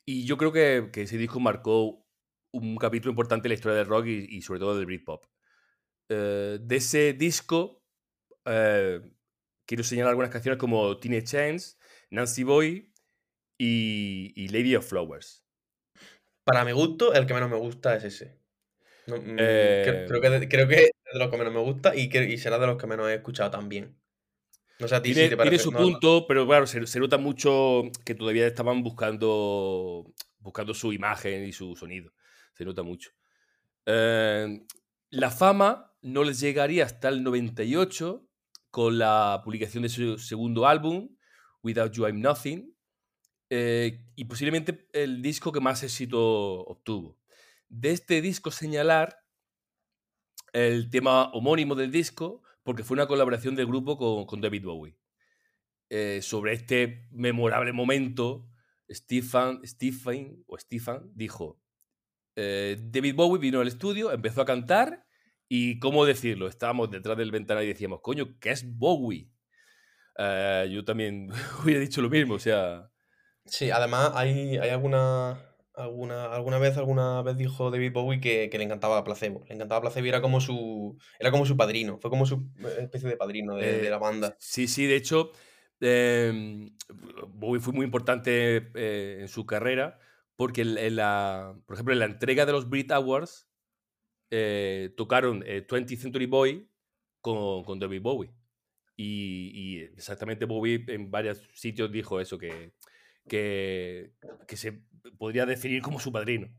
Y yo creo que, ese disco marcó un capítulo importante en la historia del rock y, sobre todo del Britpop. Eh, de ese disco, eh, quiero señalar algunas canciones como Teenage Chance, Nancy Boy y, Lady of Flowers. Para mi gusto, el que menos me gusta es ese. Mm, creo, que, creo que es de los que menos me gusta y, y será de los que menos he escuchado también tiene, su punto, pero claro, se, nota mucho que todavía estaban buscando, buscando su imagen y su sonido. Se nota mucho. Eh, la fama no les llegaría hasta el 98 con la publicación de su segundo álbum, Without You I'm Nothing, eh, y posiblemente el disco que más éxito obtuvo. De este disco señalar el tema homónimo del disco, porque fue una colaboración del grupo con, David Bowie. Eh, sobre este memorable momento, Stephen, Stephen, o dijo, eh, David Bowie vino al estudio, empezó a cantar y, ¿cómo decirlo? Estábamos detrás del ventanal y decíamos, coño, ¿qué es Bowie? Eh, yo también hubiera dicho lo mismo, o sea... Sí, además hay, hay alguna Alguna, alguna vez, alguna vez dijo David Bowie que, le encantaba Placebo. Le encantaba Placebo y era como su. Era como su padrino. Fue como su especie de padrino de, la banda. Eh, sí, sí, de hecho. Em, Bowie fue muy importante eh, en su carrera. Porque en, la. Por ejemplo, en la entrega de los Brit Awards. Eh, tocaron 20th Century Boy con, con David Bowie. Y, y, exactamente Bowie en varios sitios dijo eso, que, que, que se podría definir como su padrino.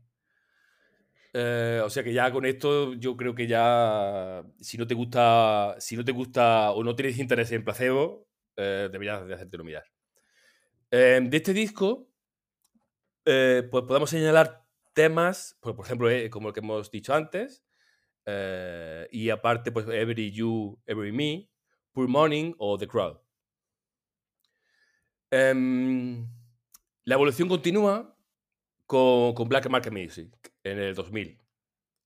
Eh, o sea que ya con esto yo creo que ya si no te gusta, si no te gusta o no tienes interés en placebo, eh, deberías de hacértelo mirar. Eh, de este disco, pues podemos señalar temas, pues, por ejemplo, como el que hemos dicho antes, y aparte, pues Every You, Every Me, Poor Morning o The Crowd. Em, la evolución continúa con, Black Market Music en el 2000.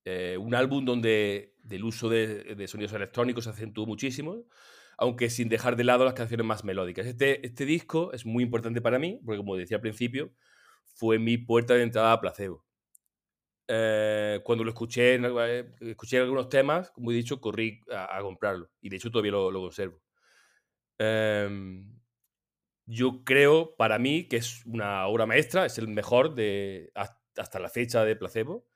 Eh, un álbum donde el uso de, sonidos electrónicos se acentuó muchísimo, aunque sin dejar de lado las canciones más melódicas. Este, este disco es muy importante para mí, porque como decía al principio, fue mi puerta de entrada a Placebo. Eh, cuando lo escuché, eh, escuché algunos temas, como he dicho, corrí a, comprarlo. Y de hecho todavía lo, lo conservo. Em, yo creo, para mí, que es una obra maestra, es el mejor de hasta la fecha de Placebo.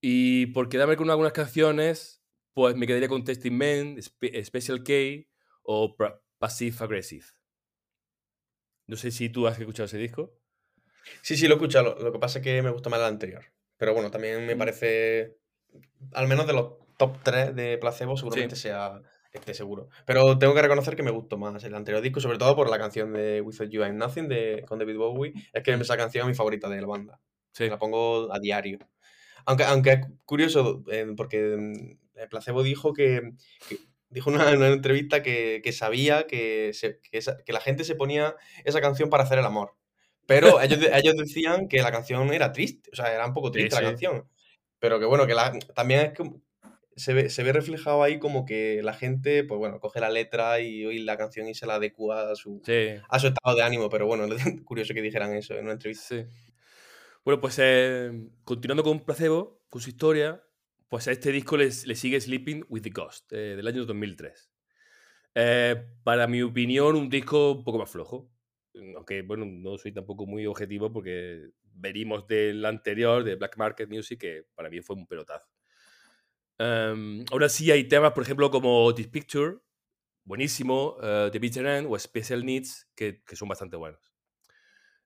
Y por quedarme con algunas canciones, pues me quedaría con Testing Men, Special K o Passive Aggressive. No sé si tú has escuchado ese disco. Sí, sí, lo he escuchado. Lo que pasa es que me gusta más el anterior. Pero bueno, también me mm. parece, al menos de los top 3 de placebo seguramente sea este seguro. Pero tengo que reconocer que me gustó más el anterior disco, sobre todo por la canción de Without You I'm Nothing de, con David Bowie. Es que esa canción es mi favorita de la banda. La pongo a diario. Aunque, aunque es curioso, eh, porque mm, el placebo dijo que, dijo en una, entrevista que, sabía que, que, la gente se ponía esa canción para hacer el amor. Pero ellos, ellos decían que la canción era triste, o sea, era un poco triste la canción. Pero que bueno, que la, también es que se ve, se ve reflejado ahí como que la gente, pues bueno, coge la letra y oye la canción y se la adecua a su, a su estado de ánimo. Pero bueno, curioso que dijeran eso en una entrevista. Sí. Bueno, pues eh, continuando con Placebo, con su historia, pues a este disco le, le sigue Sleeping with the Ghost, eh, del año 2003. Eh, para mi opinión, un disco un poco más flojo. Aunque, bueno, no soy tampoco muy objetivo porque venimos del anterior, de Black Market Music, que para mí fue un pelotazo. Um, ahora sí hay temas, por ejemplo, como This Picture, buenísimo, The Bitter End o Special Needs, que, que son bastante buenos.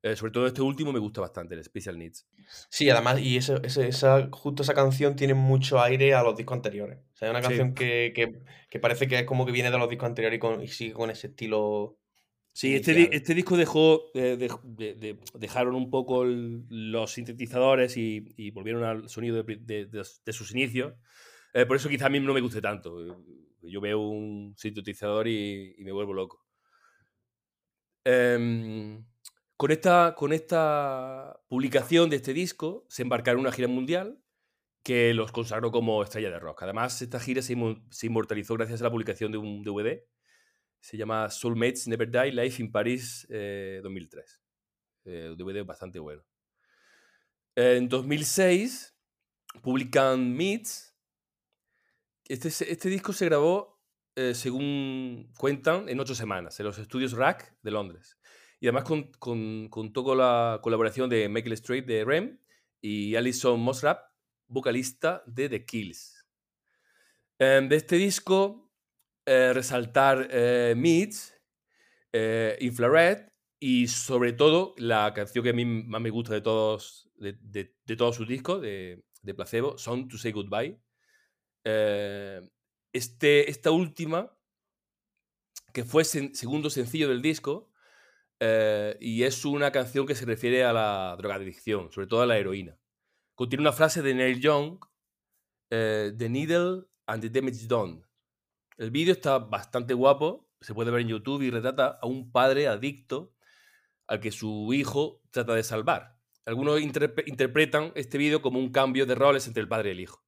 Eh, sobre todo este último me gusta bastante, el Special Needs. Sí, además, y eso, esa, justo esa canción tiene mucho aire a los discos anteriores. O sea, es una canción que, que, parece que es como que viene de los discos anteriores y, con, y sigue con ese estilo. Sí, este, este, disco dejó, eh, dejaron un poco los sintetizadores y, y, volvieron al sonido de, sus inicios. Eh, por eso quizá a mí no me guste tanto. Yo veo un sintetizador y, me vuelvo loco. Eh, con esta, con esta publicación de este disco se embarcaron en una gira mundial que los consagró como estrella de rock. Además, esta gira se, inmortalizó gracias a la publicación de un DVD. Se llama Soulmates Never Die Life in Paris 2003. Eh, DVD eh, bastante bueno. En 2006 publican Meets. Este, este disco se grabó, eh, según cuentan, en ocho semanas en los estudios Rack de Londres. Y además con, con, contó con la colaboración de Michael Strait de Rem y Alison Mosrap, vocalista de The Kills. Em, de este disco, eh, resaltar eh, Meets, eh, Infrared y sobre todo la canción que a mí más me gusta de todos, de, de, todos sus discos, de, de, Placebo, Song to Say Goodbye. Eh, este, esta última, que fue segundo sencillo del disco, eh, y es una canción que se refiere a la drogadicción, sobre todo a la heroína. Contiene una frase de Neil Young, eh, The Needle and the Damage Done. El vídeo está bastante guapo, se puede ver en YouTube y retrata a un padre adicto al que su hijo trata de salvar. Algunos interpretan este vídeo como un cambio de roles entre el padre y el hijo.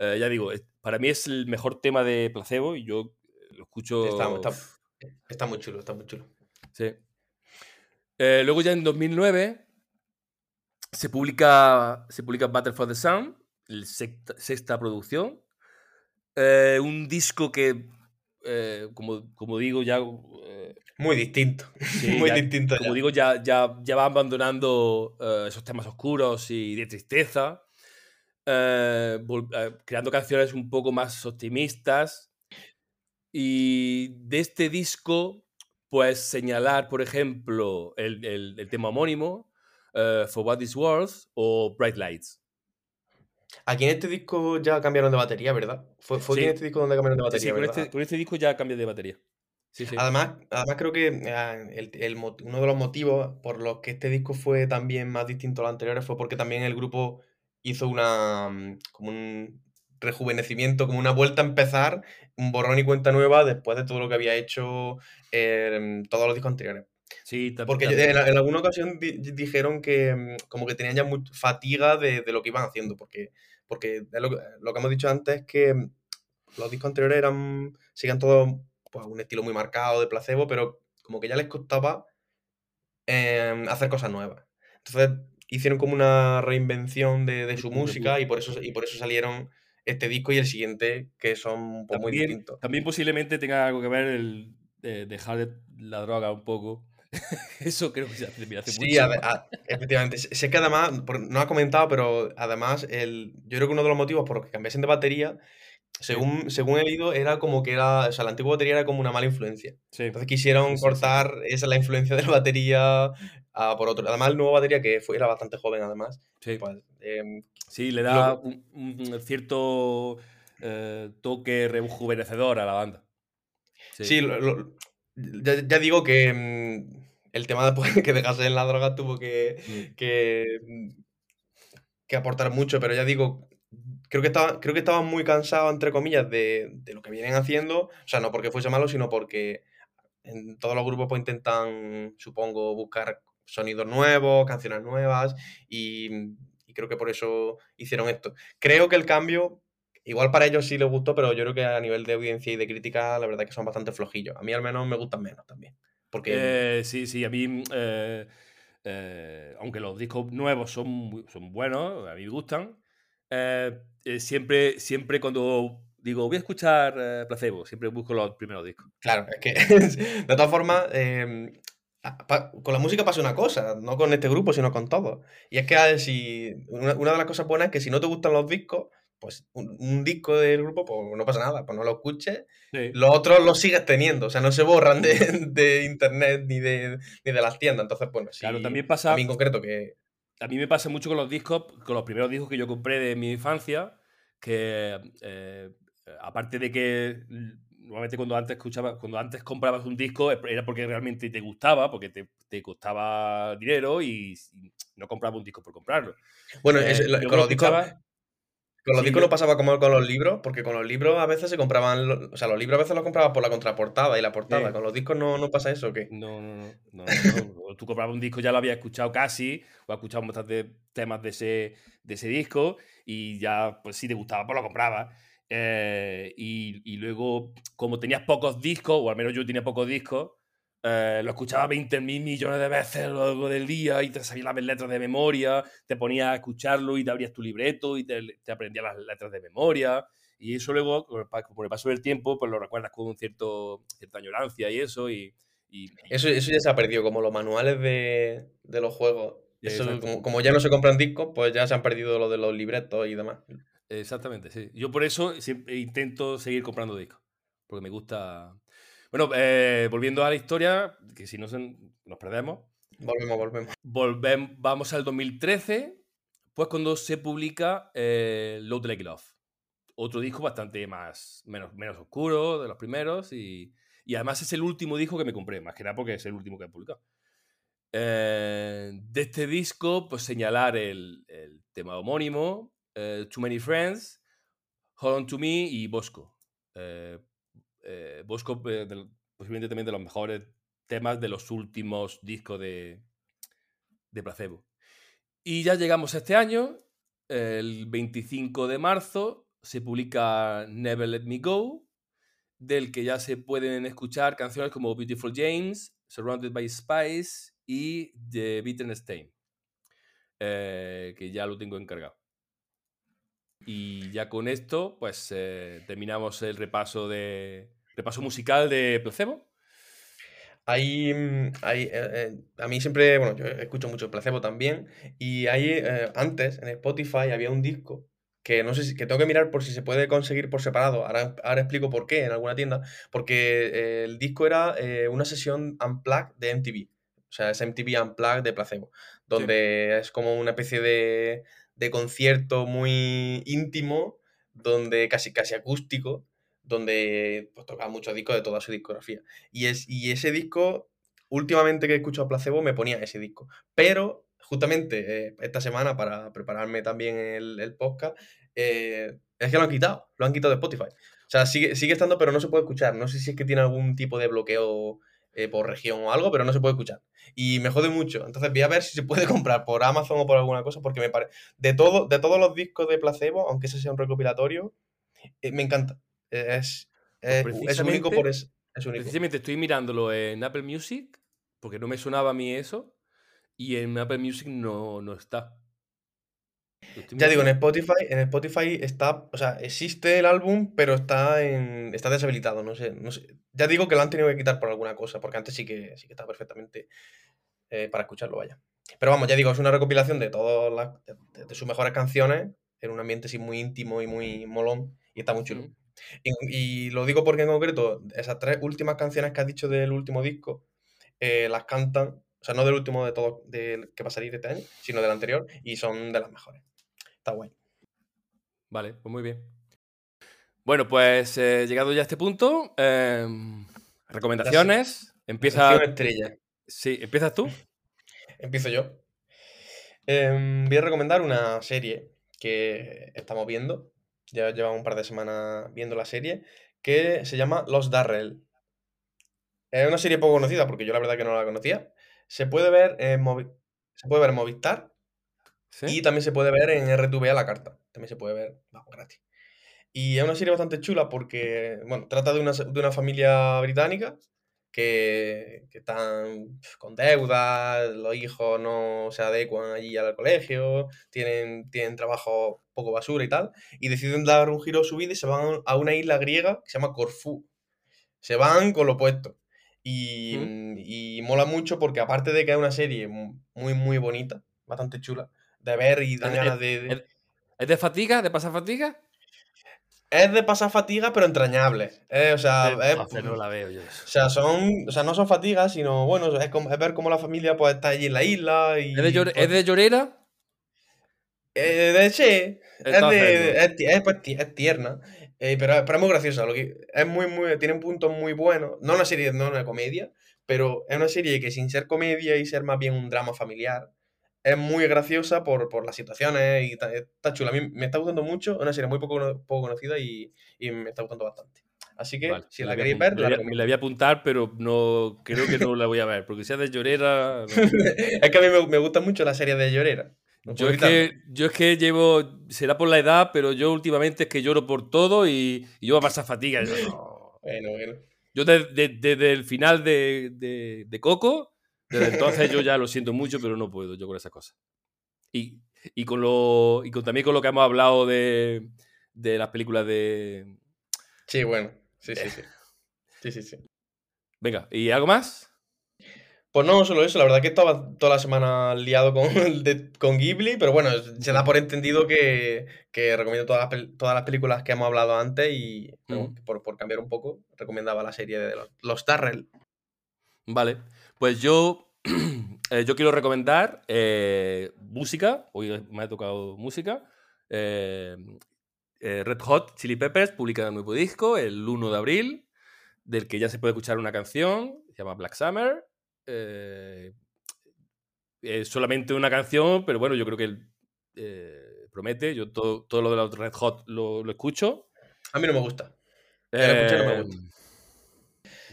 Eh, ya digo, para mí es el mejor tema de placebo y yo lo escucho. Está, está muy chulo, está muy chulo. Sí. Eh, luego ya en 2009 se publica, se publica Battle for the Sun, la sexta, producción. Eh, un disco que, eh, como, como, digo, ya... muy distinto. muy distinto. Como digo, ya, ya, ya va abandonando esos temas oscuros y de tristeza. Creando canciones un poco más optimistas. Y de este disco pues señalar, por ejemplo, el, el, tema homónimo, uh, For What Is Worth o Bright Lights. Aquí en este disco ya cambiaron de batería, ¿verdad? Fue, fue en este disco donde cambiaron de batería. Sí, con, Este, con, este, disco ya cambió de batería. Además, además, creo que eh, el, el, uno de los motivos por los que este disco fue también más distinto a los anteriores fue porque también el grupo hizo una mm, como un rejuvenecimiento, como una vuelta a empezar, un borrón y cuenta nueva después de todo lo que había hecho en todos los discos anteriores. Sí, Porque en, alguna ocasión dijeron que mm, como que tenían ya mucha fatiga de, lo que iban haciendo, porque, porque lo, que hemos dicho antes es que mm, los discos anteriores eran, siguen todos pues, un estilo muy marcado de placebo, pero como que ya les costaba em, hacer cosas nuevas. Entonces hicieron como una reinvención de, de su música y por eso, y por eso salieron este disco y el siguiente, que son pues, muy distintos. También posiblemente tenga algo que ver el dejar la droga un poco. Eso creo que se hace, hace sí, efectivamente. Sé que además, no ha comentado, pero además, el, yo creo que uno de los motivos por los que cambiasen de batería, según, según he leído, era como que era, o sea, la antigua batería era como una mala influencia. Entonces quisieron cortar esa la influencia de la batería por otro. Además, el nuevo batería, que fue, era bastante joven además, sí. Pues, em, sí, le da un, cierto eh, toque rejuvenecedor a la banda. Sí, ya, digo que mm, el tema después que dejase en la droga tuvo que, que, que, aportar mucho, pero ya digo, creo que estaba, creo que estaba muy cansado, entre comillas, de, de, lo que vienen haciendo. O sea, no porque fuese malo, sino porque en todos los grupos pues, intentan, supongo, buscar sonidos nuevos, canciones nuevas, y, y creo que por eso hicieron esto. Creo que el cambio Igual para ellos sí les gustó, pero yo creo que a nivel de audiencia y de crítica, la verdad es que son bastante flojillos. A mí al menos me gustan menos también. Porque... Eh, sí, sí, a mí, eh, eh, aunque los discos nuevos son, son buenos, a mí me gustan, siempre, siempre cuando digo, voy a escuchar Placebo, siempre busco los primeros discos. Claro, es que de todas formas, con la música pasa una cosa, no con este grupo, sino con todo. Y es que si, una, una de las cosas buenas es que si no te gustan los discos, pues un, disco del grupo, pues no pasa nada, pues no lo escuches. Los otros los sigues teniendo, o sea, no se borran de, internet ni de, ni de las tiendas. Entonces, bueno, sí. Claro, también pasa. A mí en concreto que. A mí me pasa mucho con los discos, con los primeros discos que yo compré de mi infancia, que eh, aparte de que normalmente cuando antes escuchaba, cuando antes comprabas un disco era porque realmente te gustaba, porque te, costaba dinero y, no comprabas un disco por comprarlo. Bueno, eh, con los discos con los discos no pasaba como con los libros, porque con los libros a veces se compraban, o sea, los libros a veces los comprabas por la contraportada y la portada. Con los discos no, no pasa eso, ¿o qué? No, no, no. no, Tú comprabas un disco, ya lo habías escuchado casi, o has escuchado bastantes temas de ese, de ese disco, y ya, pues si te gustaba, pues lo comprabas. Eh, y, y, luego, como tenías pocos discos, o al menos yo tenía pocos discos, eh, lo escuchaba 20 mil millones de veces a lo largo del día y te sabías las letras de memoria, te ponías a escucharlo y te abrías tu libreto y te, te aprendías las letras de memoria. Y eso luego, por el paso del tiempo, pues lo recuerdas con un cierto, cierta añorancia y eso. Y, Eso, eso ya se ha perdido, como los manuales de, de los juegos. como, ya no se compran discos, pues ya se han perdido lo de los libretos y demás. Exactamente, sí. Yo por eso siempre intento seguir comprando discos, porque me gusta bueno, eh, volviendo a la historia, que si no nos perdemos. Volvemos, volvemos. Volvemos, vamos al 2013, pues cuando se publica eh, Load Like Love. Otro disco bastante más, menos, menos oscuro de los primeros y, y, además es el último disco que me compré, más que nada porque es el último que he publicado. Eh, de este disco, pues señalar el, el tema homónimo, Too Many Friends, Hold On To Me y Bosco eh, Bosco, eh, posiblemente también de los mejores temas de los últimos discos de, de Placebo. Y ya llegamos este año, el 25 de marzo, se publica Never Let Me Go, del que ya se pueden escuchar canciones como Beautiful James, Surrounded by Spice y The Wittgenstein, eh, que ya lo tengo encargado. Y ya con esto, pues eh, terminamos el repaso de repaso musical de Placebo. Hay, mm, hay eh, eh, a mí siempre, bueno, yo escucho mucho Placebo también, y hay, antes en Spotify había un disco que no sé si, que tengo que mirar por si se puede conseguir por separado, ahora, ahora explico por qué en alguna tienda, porque el disco era una sesión unplugged de MTV, o sea, es MTV Unplugged de Placebo, donde es como una especie de, de concierto muy íntimo, donde casi, casi acústico, donde pues, tocaba muchos discos de toda su discografía. Y, es, y ese disco, últimamente que he escuchado Placebo, me ponía ese disco. Pero justamente eh, esta semana, para prepararme también el, el podcast, eh, es que lo han quitado, lo han quitado de Spotify. O sea, sigue, sigue estando, pero no se puede escuchar. No sé si es que tiene algún tipo de bloqueo eh, por región o algo, pero no se puede escuchar. Y me jode mucho. Entonces voy a ver si se puede comprar por Amazon o por alguna cosa, porque me parece. De, todo, de todos los discos de Placebo, aunque ese sea un recopilatorio, eh, me encanta. Es, pues es, único por eso. Es único. Precisamente estoy mirándolo en Apple Music, porque no me sonaba a mí eso, y en Apple Music no, no está. Ya digo, en Spotify, en Spotify está, o sea, existe el álbum, pero está en, está deshabilitado, no sé, no sé. Ya digo que lo han tenido que quitar por alguna cosa, porque antes sí que, sí que estaba perfectamente eh, para escucharlo, vaya. Pero vamos, ya digo, es una recopilación de todas las, de, sus mejores canciones, en un ambiente así muy íntimo y muy molón, y está muy chulo. Y, lo digo porque en concreto, esas tres últimas canciones que has dicho del último disco, eh, las cantan, o sea, no del último de todo, del que va a salir este año, sino del anterior, y son de las mejores. Está guay. Vale, pues muy bien. Bueno, pues eh, llegado ya a este punto, em, recomendaciones. Empieza. estrella. Sí, ¿empiezas tú? Empiezo yo. Em, voy a recomendar una serie que estamos viendo. Ya llevamos un par de semanas viendo la serie. Que se llama Los Darrell. Es una serie poco conocida porque yo la verdad que no la conocía. Se puede ver en, se puede ver en Movistar. Y también se puede ver en RTV a la carta. También se puede ver, vamos, gratis. Y es una serie bastante chula porque, bueno, trata de una, de una familia británica que, que, están con deudas, los hijos no se adecuan allí al colegio, tienen, tienen trabajo poco basura y tal, y deciden dar un giro a su vida y se van a una isla griega que se llama Corfú. Se van con lo opuesto. Y, y mola mucho porque aparte de que es una serie muy, muy bonita, bastante chula, de ver y dan ganas de, ¿Es de fatiga? ¿De pasar fatiga? Es de pasar fatiga, pero entrañable. o sea, no la veo yo. O sea, son, o sea, no son fatigas, sino, bueno, es, como, ver cómo la familia pues, está allí en la isla. Y, ¿Es, de ¿Es de llorera? Eh, de, sí, es, de, pues, es, tierna, eh, pero, pero, es muy graciosa. Lo que, es muy, muy, tiene puntos muy buenos. No una serie, no una comedia, pero es una serie que sin ser comedia y ser más bien un drama familiar, es muy graciosa por, por las situaciones y está, chula. A mí me está gustando mucho, es una serie muy poco, poco conocida y, y, me está gustando bastante. Así que, si la, queréis ver, la, me la voy a apuntar, pero no creo que no la voy a ver, porque si es de llorera... es que a mí me, me gusta mucho la serie de llorera. yo, es que, yo es que llevo, será por la edad, pero yo últimamente es que lloro por todo y, yo voy a pasar fatiga. Yo, bueno, bueno. Yo desde, desde el final de, de, de Coco desde entonces yo ya lo siento mucho, pero no puedo yo con esas cosas. Y, y con lo, y con, también con lo que hemos hablado de, de las películas de... Sí, bueno. Sí, sí, sí. Sí, sí, sí. Venga, ¿y algo más? Pues no, solo eso. La verdad que estaba toda la semana liado con, con Ghibli, pero bueno, se da por entendido que, que recomiendo todas las, todas las películas que hemos hablado antes y por, por, cambiar un poco, recomendaba la serie de los, los Darrell. Vale. Pues yo, eh, yo quiero recomendar eh, música. Hoy me ha tocado música. Eh, Red Hot Chili Peppers publica un nuevo disco el 1 de abril, del que ya se puede escuchar una canción, se llama Black Summer. es solamente una canción, pero bueno, yo creo que promete. Yo todo, todo, lo de los Red Hot lo, escucho. A mí no me gusta. no me gusta.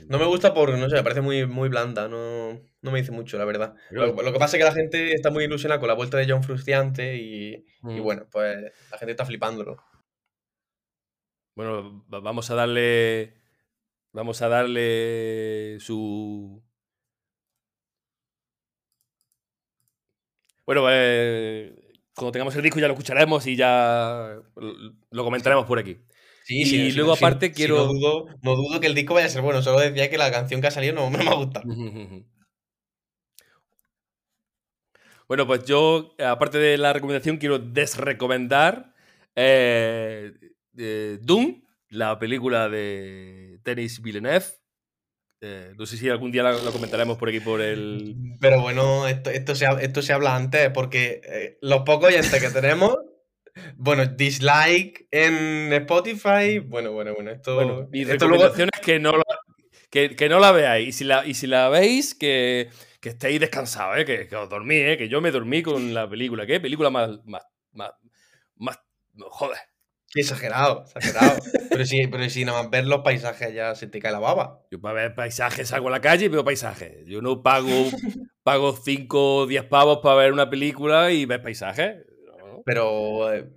No me gusta porque, no sé, me parece muy, muy blanda, no, no me dice mucho, la verdad. Lo, que pasa es que la gente está muy ilusionada con la vuelta de John Frustiante y, y mm. bueno, pues la gente está flipándolo. Bueno, vamos a darle. Vamos a darle su. Bueno, eh, cuando tengamos el disco ya lo escucharemos y ya lo comentaremos por aquí. Sí, y luego aparte quiero... no, dudo, no, dudo, que el disco vaya a ser bueno, solo decía que la canción que ha salido no, me ha gustado. bueno, pues yo, aparte de la recomendación, quiero desrecomendar eh, Doom, la película de Denis Villeneuve. Eh, no sé si algún día lo, comentaremos por aquí por el. Pero bueno, esto, esto, se, esto se habla antes, porque eh, los pocos oyentes que tenemos bueno, dislike en Spotify. Bueno, bueno, bueno. Esto, bueno, mi recomendación es que no, la, que, no la veáis. Y si la, y si la veis, que, que estéis descansados, ¿eh? que, que, os dormí, ¿eh? que yo me dormí con la película. ¿Qué película más. más, más, más joder. exagerado, exagerado. pero, si, pero si nada más ver los paisajes ya se te cae la baba. Yo para ver paisajes salgo a la calle y veo paisajes. Yo no pago, pago 5 o 10 pavos para ver una película y ver paisajes. Pero, eh,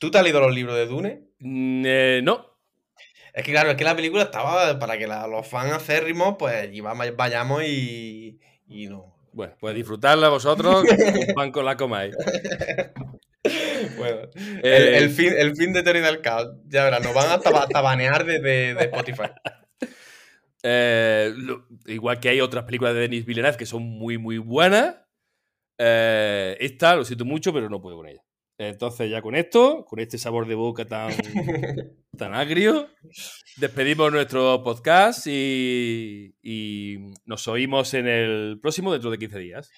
¿tú te has leído los libros de Dune? Mm, eh, no. Es que claro, es que la película estaba para que los fans acérrimos, pues vayamos y, y no. Bueno, pues disfrutarla vosotros, pan con la comáis. bueno, eh, el, fin, el fin de Teoría del Caos, ya verás, nos van a banear de, de, Spotify. igual que hay otras películas de Denis Villeneuve que son muy, muy buenas. esta, lo siento mucho, pero no puedo con ella. Entonces, ya con esto, con este sabor de boca tan, tan agrio, despedimos nuestro podcast y, nos oímos en el próximo dentro de 15 días.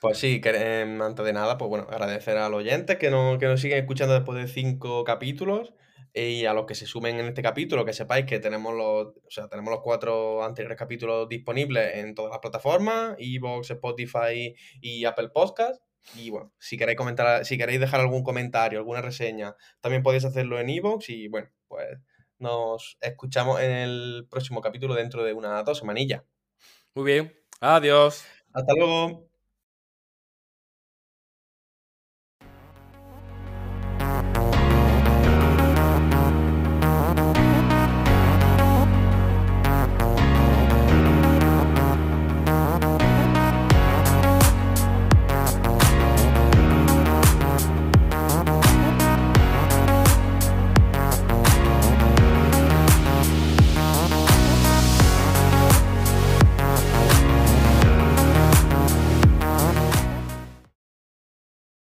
Pues sí, antes de nada, pues bueno, agradecer a los oyentes que, que nos siguen escuchando después de cinco capítulos. Y a los que se sumen en este capítulo, que sepáis que tenemos los, o sea, tenemos los cuatro anteriores capítulos disponibles en todas las plataformas, Evox, Spotify y Apple Podcast. Y bueno, si queréis comentar, si queréis dejar algún comentario, alguna reseña, también podéis hacerlo en Evox. Y bueno, pues nos escuchamos en el próximo capítulo dentro de unas dos semanillas. Muy bien. Adiós. Hasta luego.